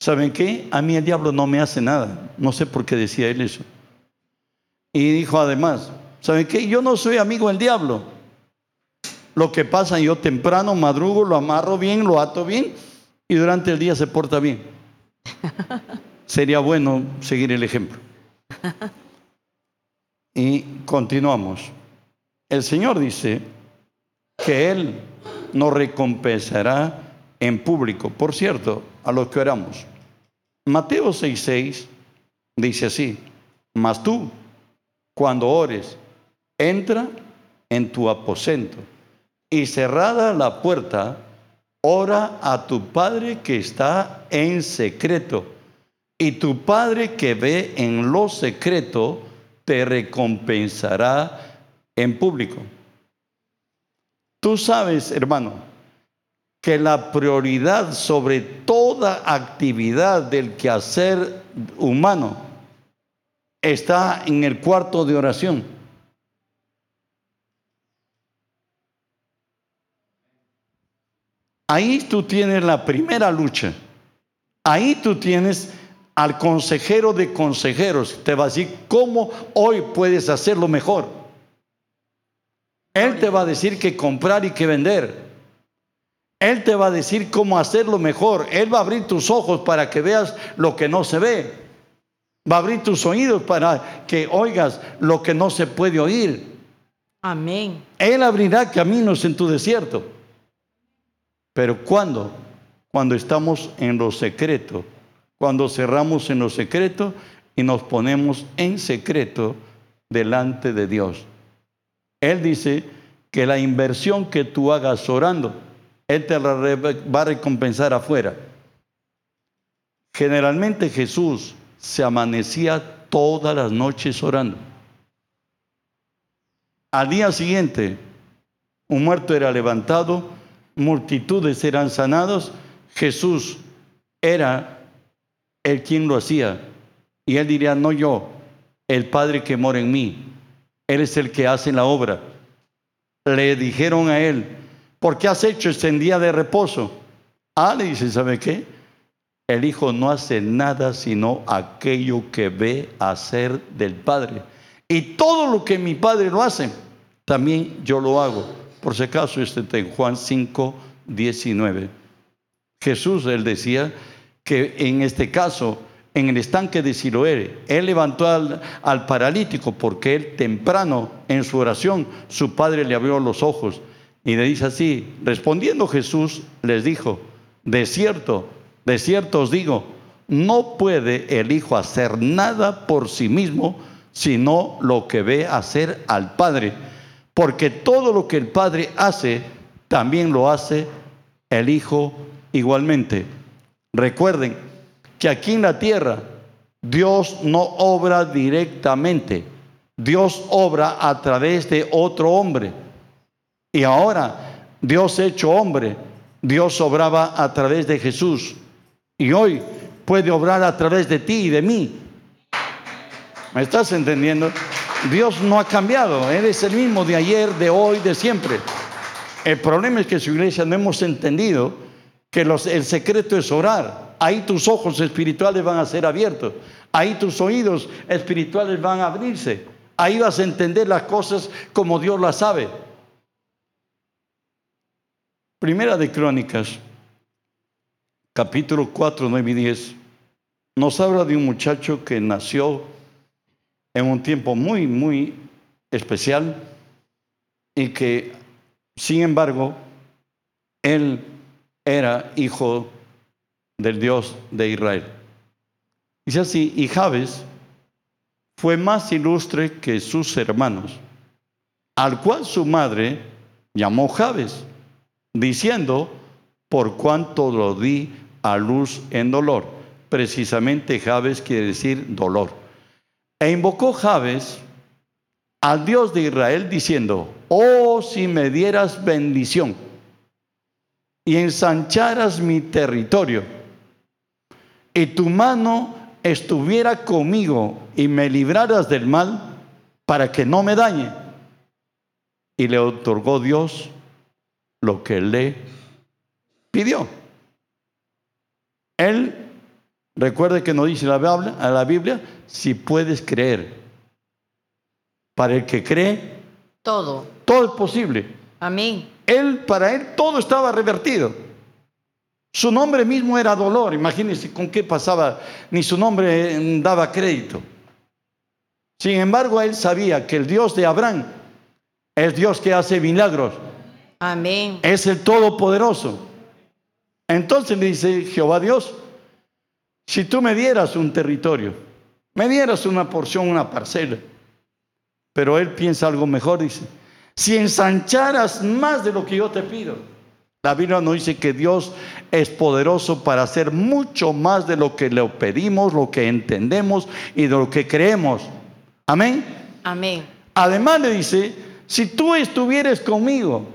¿Saben qué? A mí el diablo no me hace nada. No sé por qué decía él eso. Y dijo además, ¿saben qué? Yo no soy amigo del diablo. Lo que pasa, yo temprano madrugo, lo amarro bien, lo ato bien y durante el día se porta bien. Sería bueno seguir el ejemplo. Y continuamos. El Señor dice que Él nos recompensará en público. Por cierto, a los que oramos. Mateo 6:6 dice así, mas tú, cuando ores, entra en tu aposento y cerrada la puerta, ora a tu Padre que está en secreto. Y tu Padre que ve en lo secreto, te recompensará en público. Tú sabes, hermano, que la prioridad sobre toda actividad del quehacer humano está en el cuarto de oración. Ahí tú tienes la primera lucha. Ahí tú tienes al consejero de consejeros. Te va a decir cómo hoy puedes hacerlo mejor. Él te va a decir que comprar y que vender. Él te va a decir cómo hacerlo mejor. Él va a abrir tus ojos para que veas lo que no se ve. Va a abrir tus oídos para que oigas lo que no se puede oír.
Amén.
Él abrirá caminos en tu desierto. Pero ¿cuándo? Cuando estamos en lo secreto. Cuando cerramos en lo secreto y nos ponemos en secreto delante de Dios. Él dice que la inversión que tú hagas orando, Él te la va a recompensar afuera. Generalmente Jesús se amanecía todas las noches orando. Al día siguiente, un muerto era levantado, multitudes eran sanados, Jesús era el quien lo hacía. Y él diría, no yo, el Padre que mora en mí. Él es el que hace la obra. Le dijeron a él, ¿por qué has hecho este día de reposo? Ah, le dice, ¿sabe qué? El Hijo no hace nada sino aquello que ve hacer del Padre. Y todo lo que mi Padre lo hace, también yo lo hago. Por si acaso, este en Juan 5, 19. Jesús, él decía que en este caso en el estanque de Siloé. Él levantó al, al, paralítico porque él temprano en su oración, su padre le abrió los ojos y le dice así, respondiendo Jesús les dijo, de cierto, de cierto os digo, no puede el Hijo hacer nada por sí mismo, sino lo que ve hacer al Padre, porque todo lo que el Padre hace, también lo hace el Hijo igualmente. Recuerden, que aquí en la tierra Dios no obra directamente, Dios obra a través de otro hombre. Y ahora Dios hecho hombre, Dios obraba a través de Jesús. Y hoy puede obrar a través de ti y de mí. ¿Me estás entendiendo? Dios no ha cambiado, Él es el mismo de ayer, de hoy, de siempre. El problema es que su iglesia no hemos entendido que el secreto es orar ahí tus ojos espirituales van a ser abiertos, ahí tus oídos espirituales van a abrirse, ahí vas a entender las cosas como Dios las sabe. Primera de Crónicas, capítulo 4, 9 y 10, nos habla de un muchacho que nació en un tiempo muy, muy especial y que, sin embargo, él era hijo del Dios de Israel. Dice así, y Jabes fue más ilustre que sus hermanos, al cual su madre llamó Jabes, diciendo, por cuanto lo di a luz en dolor. Precisamente Jabes quiere decir dolor. E invocó Jabes al Dios de Israel diciendo, oh si me dieras bendición y ensancharas mi territorio y tu mano estuviera conmigo y me libraras del mal para que no me dañe. Y le otorgó Dios lo que le pidió. Él, recuerde que no dice la Biblia, a la Biblia, si puedes creer. Para el que cree,
Todo.
todo es posible.
Amén.
Él, para él, todo estaba revertido. Su nombre mismo era dolor. Imagínense con qué pasaba. Ni su nombre eh, daba crédito. Sin embargo, él sabía que el Dios de Abraham es Dios que hace milagros.
Amén.
Es el Todopoderoso. Entonces le dice Jehová Dios, si tú me dieras un territorio, me dieras una porción, una parcela, pero él piensa algo mejor, dice, si ensancharas más de lo que yo te pido. La Biblia nos dice que Dios es poderoso para hacer mucho más de lo que le pedimos, lo que entendemos y de lo que creemos. Amén.
Amén.
Además le dice, si tú estuvieras conmigo,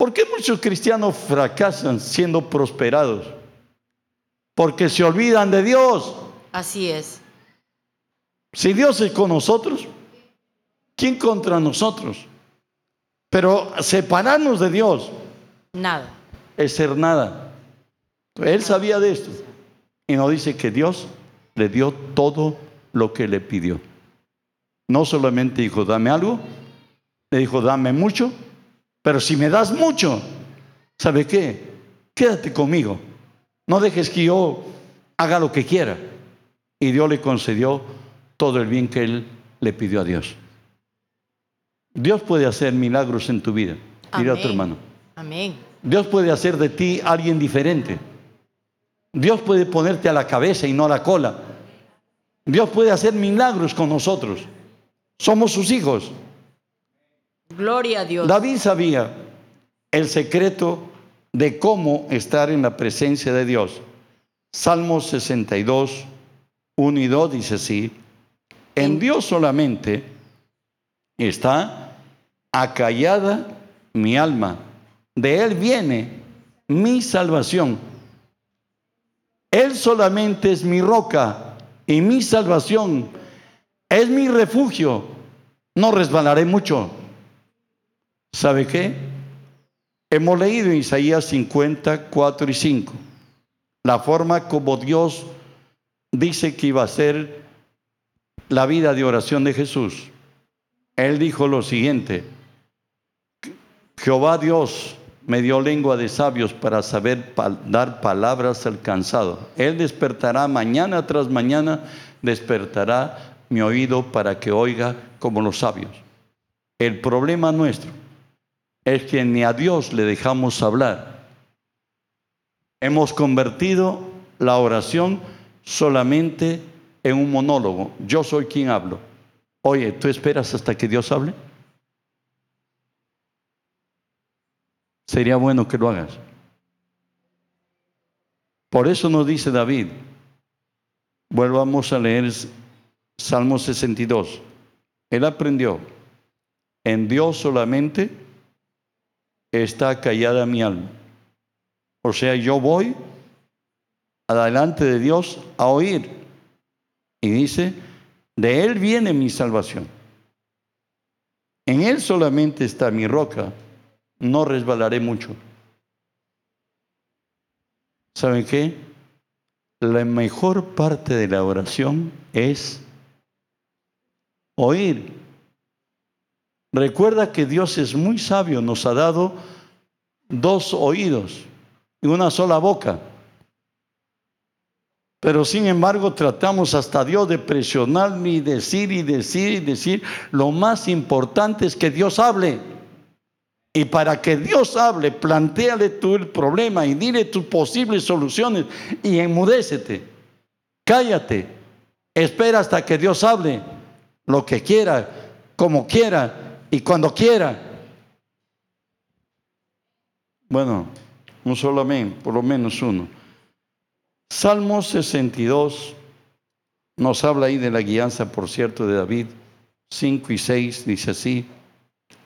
¿por qué muchos cristianos fracasan siendo prosperados? Porque se olvidan de Dios.
Así es.
Si Dios es con nosotros, ¿quién contra nosotros? Pero separarnos de Dios
Nada.
es ser nada. Él sabía de esto y nos dice que Dios le dio todo lo que le pidió. No solamente dijo, dame algo, le dijo, dame mucho, pero si me das mucho, ¿sabe qué? Quédate conmigo. No dejes que yo haga lo que quiera. Y Dios le concedió todo el bien que él le pidió a Dios. Dios puede hacer milagros en tu vida. Mira a tu hermano.
Amén.
Dios puede hacer de ti alguien diferente. Dios puede ponerte a la cabeza y no a la cola. Dios puede hacer milagros con nosotros. Somos sus hijos.
Gloria a Dios.
David sabía el secreto de cómo estar en la presencia de Dios. Salmos 62, 1 y 2 dice así, en Dios solamente está acallada mi alma, de Él viene mi salvación. Él solamente es mi roca y mi salvación, es mi refugio, no resbalaré mucho. ¿Sabe qué? Hemos leído en Isaías 50, 4 y 5 la forma como Dios dice que iba a ser la vida de oración de Jesús. Él dijo lo siguiente, Jehová Dios me dio lengua de sabios para saber dar palabras al cansado. Él despertará mañana tras mañana, despertará mi oído para que oiga como los sabios. El problema nuestro es que ni a Dios le dejamos hablar. Hemos convertido la oración solamente en un monólogo. Yo soy quien hablo. Oye, ¿tú esperas hasta que Dios hable? Sería bueno que lo hagas. Por eso nos dice David, volvamos a leer Salmo 62. Él aprendió, en Dios solamente está callada mi alma. O sea, yo voy adelante de Dios a oír. Y dice, de Él viene mi salvación. En Él solamente está mi roca. No resbalaré mucho. ¿Saben qué? La mejor parte de la oración es oír. Recuerda que Dios es muy sabio, nos ha dado dos oídos y una sola boca. Pero sin embargo tratamos hasta Dios de presionar y decir y decir y decir. Lo más importante es que Dios hable. Y para que Dios hable, planteale tú el problema y dile tus posibles soluciones y enmudécete. Cállate. Espera hasta que Dios hable lo que quiera, como quiera y cuando quiera. Bueno, un solo amén, por lo menos uno. Salmo 62 nos habla ahí de la guianza, por cierto, de David. 5 y 6 dice así,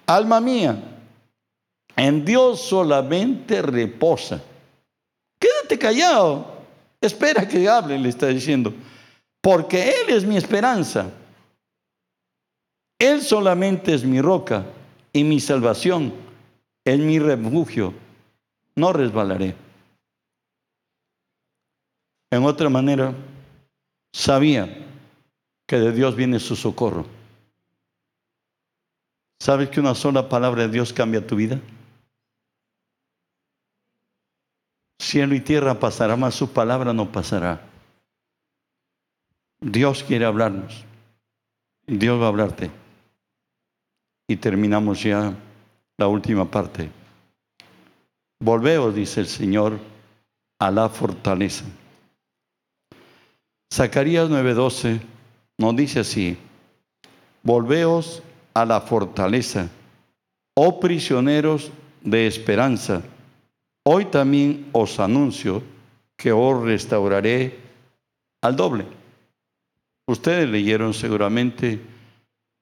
alma mía, en Dios solamente reposa. Quédate callado, Espera que hable, le está diciendo. Porque Él es mi esperanza. Él solamente es mi roca y mi salvación. Es mi refugio. No resbalaré. En otra manera, sabía que de Dios viene su socorro. ¿Sabes que una sola palabra de Dios cambia tu vida? Cielo y tierra pasará, mas su palabra no pasará. Dios quiere hablarnos. Dios va a hablarte. Y terminamos ya la última parte. Volveos, dice el Señor, a la fortaleza. Zacarías 9:12 nos dice así, volveos a la fortaleza, oh prisioneros de esperanza Hoy también os anuncio que os restauraré al doble. Ustedes leyeron seguramente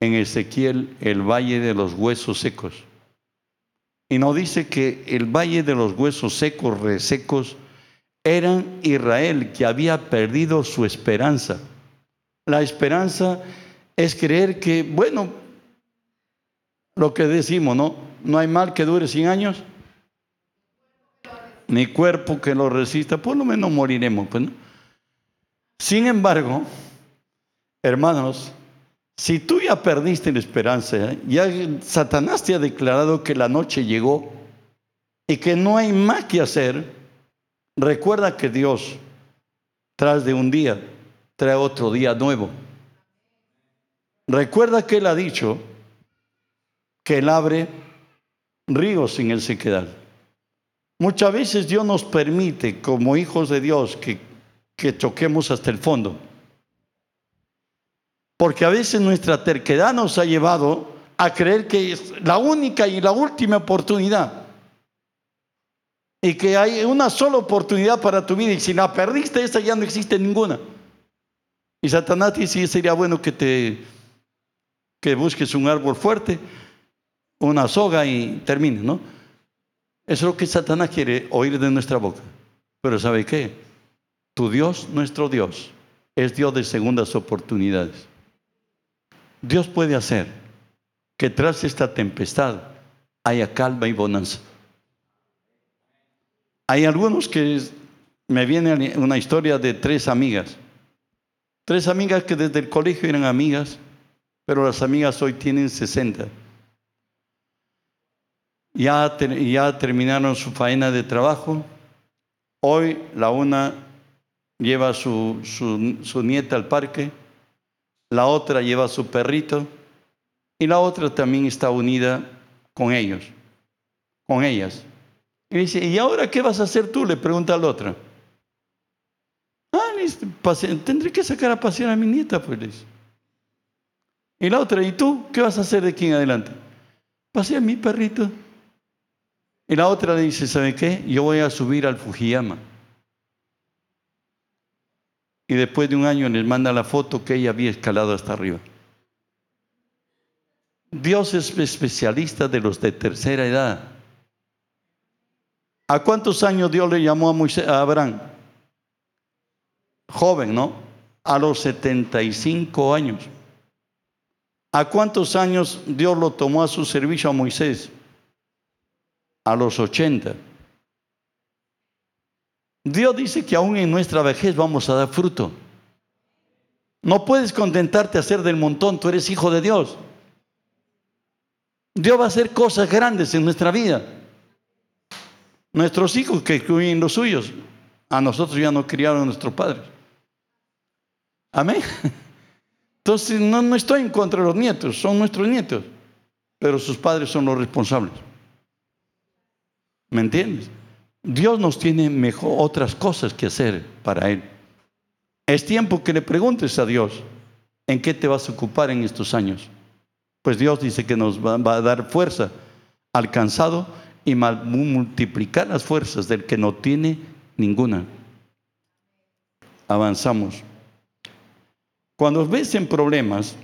en Ezequiel el valle de los huesos secos. Y nos dice que el valle de los huesos secos, resecos, eran Israel que había perdido su esperanza. La esperanza es creer que, bueno, lo que decimos, ¿no? No hay mal que dure 100 años ni cuerpo que lo resista, por lo menos moriremos. Pues, Sin embargo, hermanos, si tú ya perdiste la esperanza, ya Satanás te ha declarado que la noche llegó y que no hay más que hacer, recuerda que Dios, tras de un día, trae otro día nuevo. Recuerda que Él ha dicho que Él abre ríos sin el sequedad. Muchas veces Dios nos permite, como hijos de Dios, que, que choquemos hasta el fondo. Porque a veces nuestra terquedad nos ha llevado a creer que es la única y la última oportunidad. Y que hay una sola oportunidad para tu vida y si la perdiste, esa ya no existe ninguna. Y Satanás dice, sería bueno que te que busques un árbol fuerte, una soga y termine, ¿no? Eso es lo que Satanás quiere oír de nuestra boca. Pero ¿sabe qué? Tu Dios, nuestro Dios, es Dios de segundas oportunidades. Dios puede hacer que tras esta tempestad haya calma y bonanza. Hay algunos que me viene una historia de tres amigas. Tres amigas que desde el colegio eran amigas, pero las amigas hoy tienen 60 ya, ya terminaron su faena de trabajo. Hoy la una lleva su, su, su nieta al parque, la otra lleva su perrito y la otra también está unida con ellos, con ellas. Y dice, ¿y ahora qué vas a hacer tú? Le pregunta a la otra. Ah, tendré que sacar a pasear a mi nieta, pues. Y la otra, ¿y tú qué vas a hacer de aquí en adelante? Pasea a mi perrito. Y la otra le dice, ¿sabe qué? Yo voy a subir al Fujiyama. Y después de un año les manda la foto que ella había escalado hasta arriba. Dios es especialista de los de tercera edad. ¿A cuántos años Dios le llamó a, Moisés, a Abraham? Joven, ¿no? A los 75 años. ¿A cuántos años Dios lo tomó a su servicio a Moisés? a los 80. Dios dice que aún en nuestra vejez vamos a dar fruto. No puedes contentarte a hacer del montón, tú eres hijo de Dios. Dios va a hacer cosas grandes en nuestra vida. Nuestros hijos que incluyen los suyos, a nosotros ya no criaron nuestros padres. Amén. Entonces no, no estoy en contra de los nietos, son nuestros nietos, pero sus padres son los responsables. ¿Me entiendes? Dios nos tiene mejor otras cosas que hacer para Él. Es tiempo que le preguntes a Dios, ¿en qué te vas a ocupar en estos años? Pues Dios dice que nos va, a dar fuerza al cansado y multiplicar las fuerzas del que no tiene ninguna. Avanzamos. Cuando ves en problemas,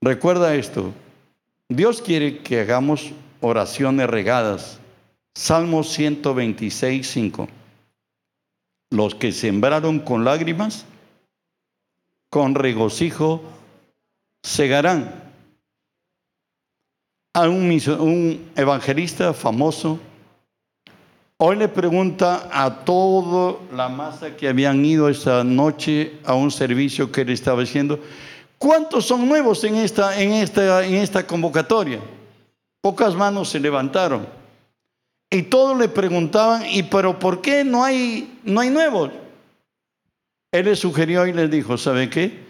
recuerda esto. Dios quiere que hagamos oraciones regadas Salmo 126, 5. los que sembraron con lágrimas, con regocijo segarán. A un, un evangelista famoso, hoy le pregunta a toda la masa que habían ido esa noche a un servicio que él estaba haciendo, ¿cuántos son nuevos en esta, en esta, en esta convocatoria? Pocas manos se levantaron. Y todos le preguntaban, ¿y pero por qué no hay, no hay nuevos? Él les sugirió y les dijo, ¿sabe qué?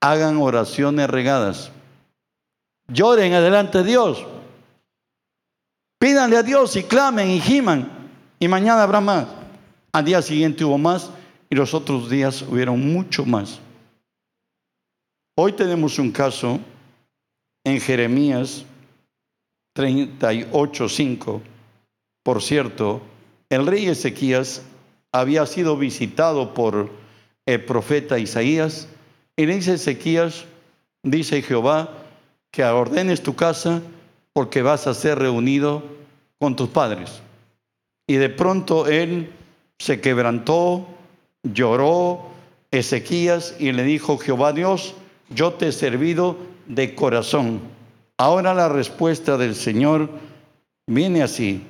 Hagan oraciones regadas. Lloren adelante de Dios. Pídanle a Dios y clamen y giman. Y mañana habrá más. Al día siguiente hubo más y los otros días hubieron mucho más. Hoy tenemos un caso en Jeremías 38.5. Por cierto, el rey Ezequías había sido visitado por el profeta Isaías y le dice Ezequías, dice Jehová, que ordenes tu casa porque vas a ser reunido con tus padres. Y de pronto él se quebrantó, lloró Ezequías y le dijo, Jehová Dios, yo te he servido de corazón. Ahora la respuesta del Señor viene así,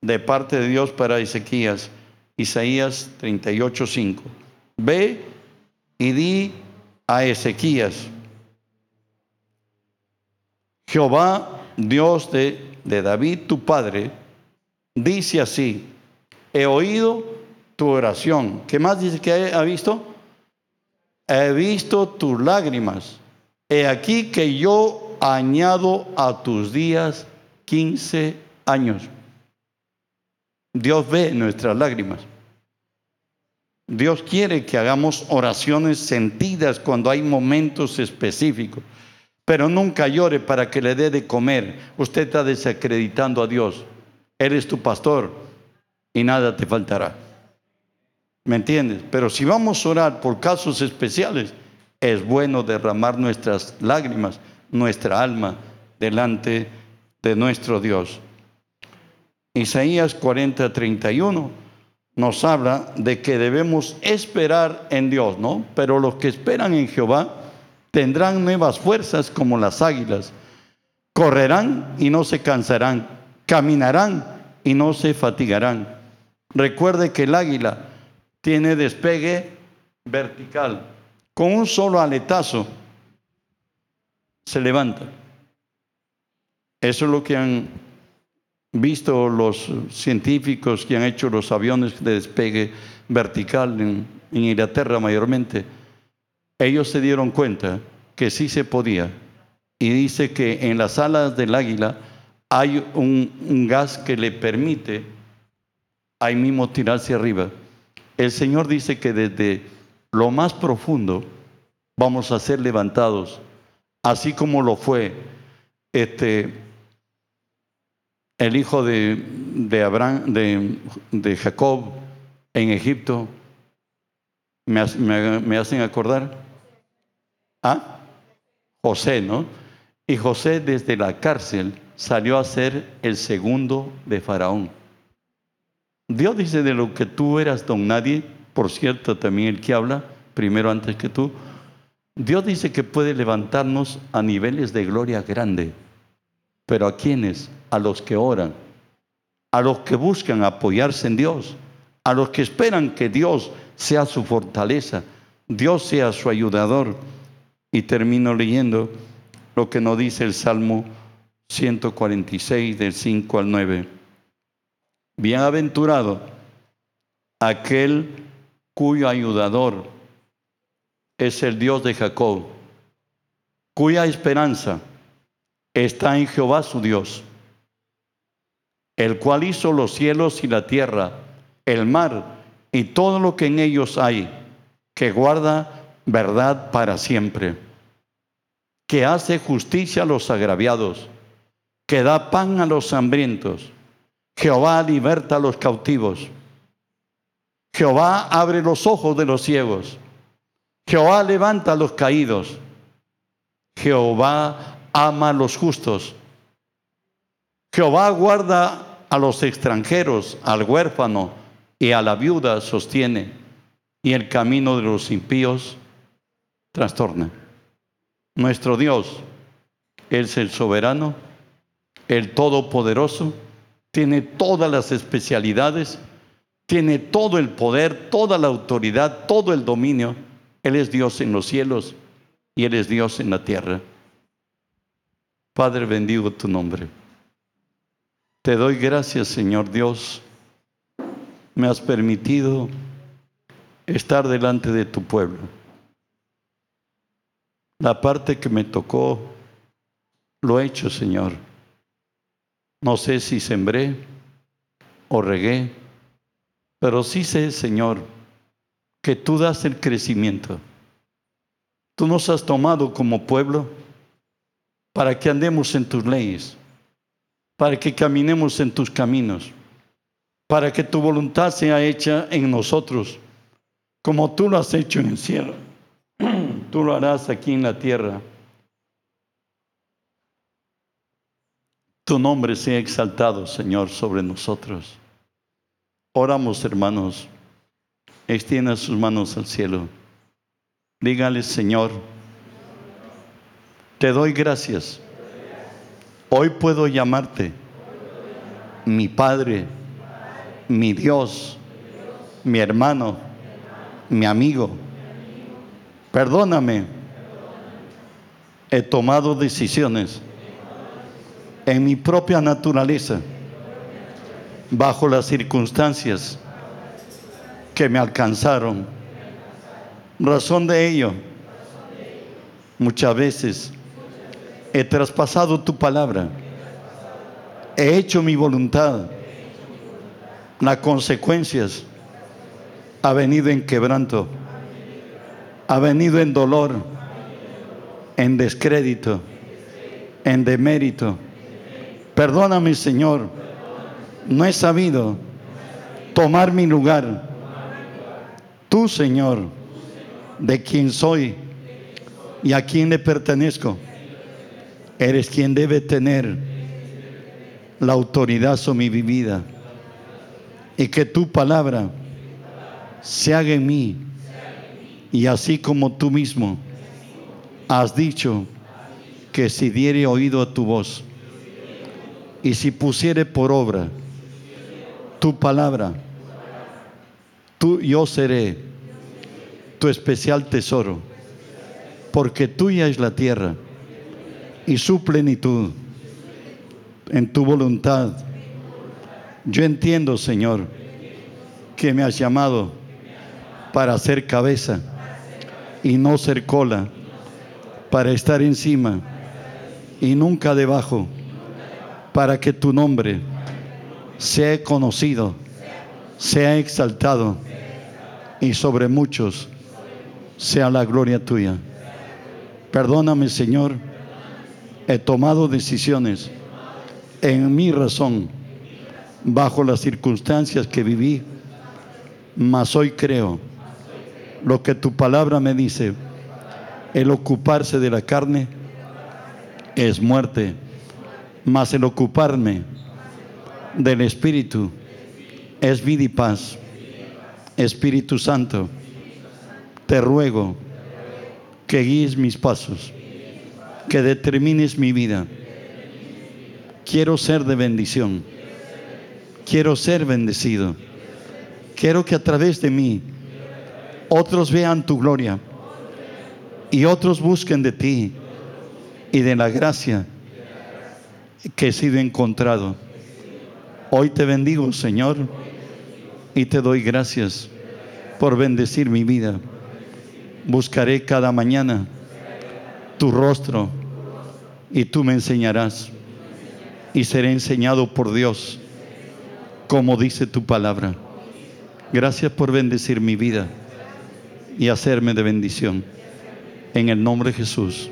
de parte de Dios para Ezequías, Isaías 38:5. Ve y di a Ezequías, Jehová, Dios de, de David, tu padre, dice así, he oído tu oración. ¿Qué más dice que ha visto? He visto tus lágrimas. He aquí que yo añado a tus días 15 años. Dios ve nuestras lágrimas. Dios quiere que hagamos oraciones sentidas cuando hay momentos específicos. Pero nunca llore para que le dé de comer. Usted está desacreditando a Dios. Eres tu pastor y nada te faltará. ¿Me entiendes? Pero si vamos a orar por casos especiales, es bueno derramar nuestras lágrimas, nuestra alma delante de nuestro Dios. Isaías 40, 31 nos habla de que debemos esperar en Dios, ¿no? Pero los que esperan en Jehová tendrán nuevas fuerzas como las águilas. Correrán y no se cansarán. Caminarán y no se fatigarán. Recuerde que el águila tiene despegue vertical. Con un solo aletazo se levanta. Eso es lo que han visto los científicos que han hecho los aviones de despegue vertical en, Inglaterra mayormente. Ellos se dieron cuenta que sí se podía. Y dice que en las alas del águila hay un, un gas que le permite ahí mismo tirarse arriba. El Señor dice que desde lo más profundo vamos a ser levantados, así como lo fue este el hijo de, de Abraham, de, Jacob en Egipto, me, hacen acordar. ¿Ah? José, ¿no? Y José desde la cárcel salió a ser el segundo de Faraón. Dios dice de lo que tú eras don nadie, por cierto, también el que habla, primero antes que tú, Dios dice que puede levantarnos a niveles de gloria grande. Pero ¿a quiénes? A los que oran, a los que buscan apoyarse en Dios, a los que esperan que Dios sea su fortaleza, Dios sea su ayudador. Y termino leyendo lo que nos dice el Salmo 146 del 5 al 9. Bienaventurado aquel cuyo ayudador es el Dios de Jacob, cuya esperanza está en Jehová su Dios, el cual hizo los cielos y la tierra, el mar y todo lo que en ellos hay, que guarda verdad para siempre, que hace justicia a los agraviados, que da pan a los hambrientos. Jehová liberta a los cautivos. Jehová abre los ojos de los ciegos. Jehová levanta a los caídos. Jehová ama a los justos. Jehová guarda a los extranjeros, al huérfano y a la viuda sostiene. y el camino de los impíos trastorna. Nuestro Dios es el soberano, el todopoderoso, tiene todas las especialidades, tiene todo el poder, toda la autoridad, todo el dominio. Él es Dios en los cielos y Él es Dios en la tierra. Padre, bendigo tu nombre. Te doy gracias, Señor Dios. Me has permitido estar delante de tu pueblo. La parte que me tocó, lo he hecho, Señor. No sé si sembré o regué, pero sí sé, Señor, que tú das el crecimiento. Tú nos has tomado como pueblo para que andemos en tus leyes, para que caminemos en tus caminos, para que tu voluntad sea hecha en nosotros, como tú lo has hecho en el cielo. Tú lo harás aquí en la tierra. Tu nombre sea exaltado, Señor, sobre nosotros. Oramos, hermanos. Extienda sus manos al cielo. Dígale, Señor, te doy gracias. Hoy puedo llamarte mi Padre, mi Dios, mi hermano, mi amigo. Perdóname. He tomado decisiones en mi propia naturaleza, bajo las circunstancias que me alcanzaron. Razón de ello, muchas veces he traspasado tu palabra, he hecho mi voluntad. Las consecuencias ha venido en quebranto, ha venido en dolor, en descrédito, en demérito. Perdóname, Señor, no he sabido tomar mi lugar. Tú, Señor, de quien soy y a quien le pertenezco, eres quien debe tener la autoridad sobre mi vida. Y que tu palabra se haga en mí. Y así como tú mismo has dicho que si diere oído a tu voz y si pusiere por obra tu palabra, tú yo seré tu especial tesoro, porque tuya es la tierra y su plenitud en tu voluntad. Yo entiendo, Señor, que me has llamado para ser cabeza y no ser cola, para estar encima y nunca debajo, para que tu nombre sea conocido, sea exaltado y sobre muchos sea la gloria tuya. Perdóname, Señor, he tomado decisiones en mi razón, bajo las circunstancias que viví, mas hoy creo lo que tu palabra me dice, el ocuparse de la carne es muerte, mas el ocuparme del Espíritu es vida y paz. Espíritu Santo, te ruego que guíes mis pasos, que determines mi vida. Quiero ser de bendición. Quiero ser bendecido. Quiero que a través de mí otros vean tu gloria y otros busquen de ti y de la gracia que he sido encontrado. Hoy te bendigo, Señor, y te doy gracias por bendecir mi vida. Buscaré cada mañana tu rostro y tú me enseñarás y seré enseñado por Dios, como dice tu palabra. Gracias por bendecir mi vida y hacerme de bendición. En el nombre de Jesús.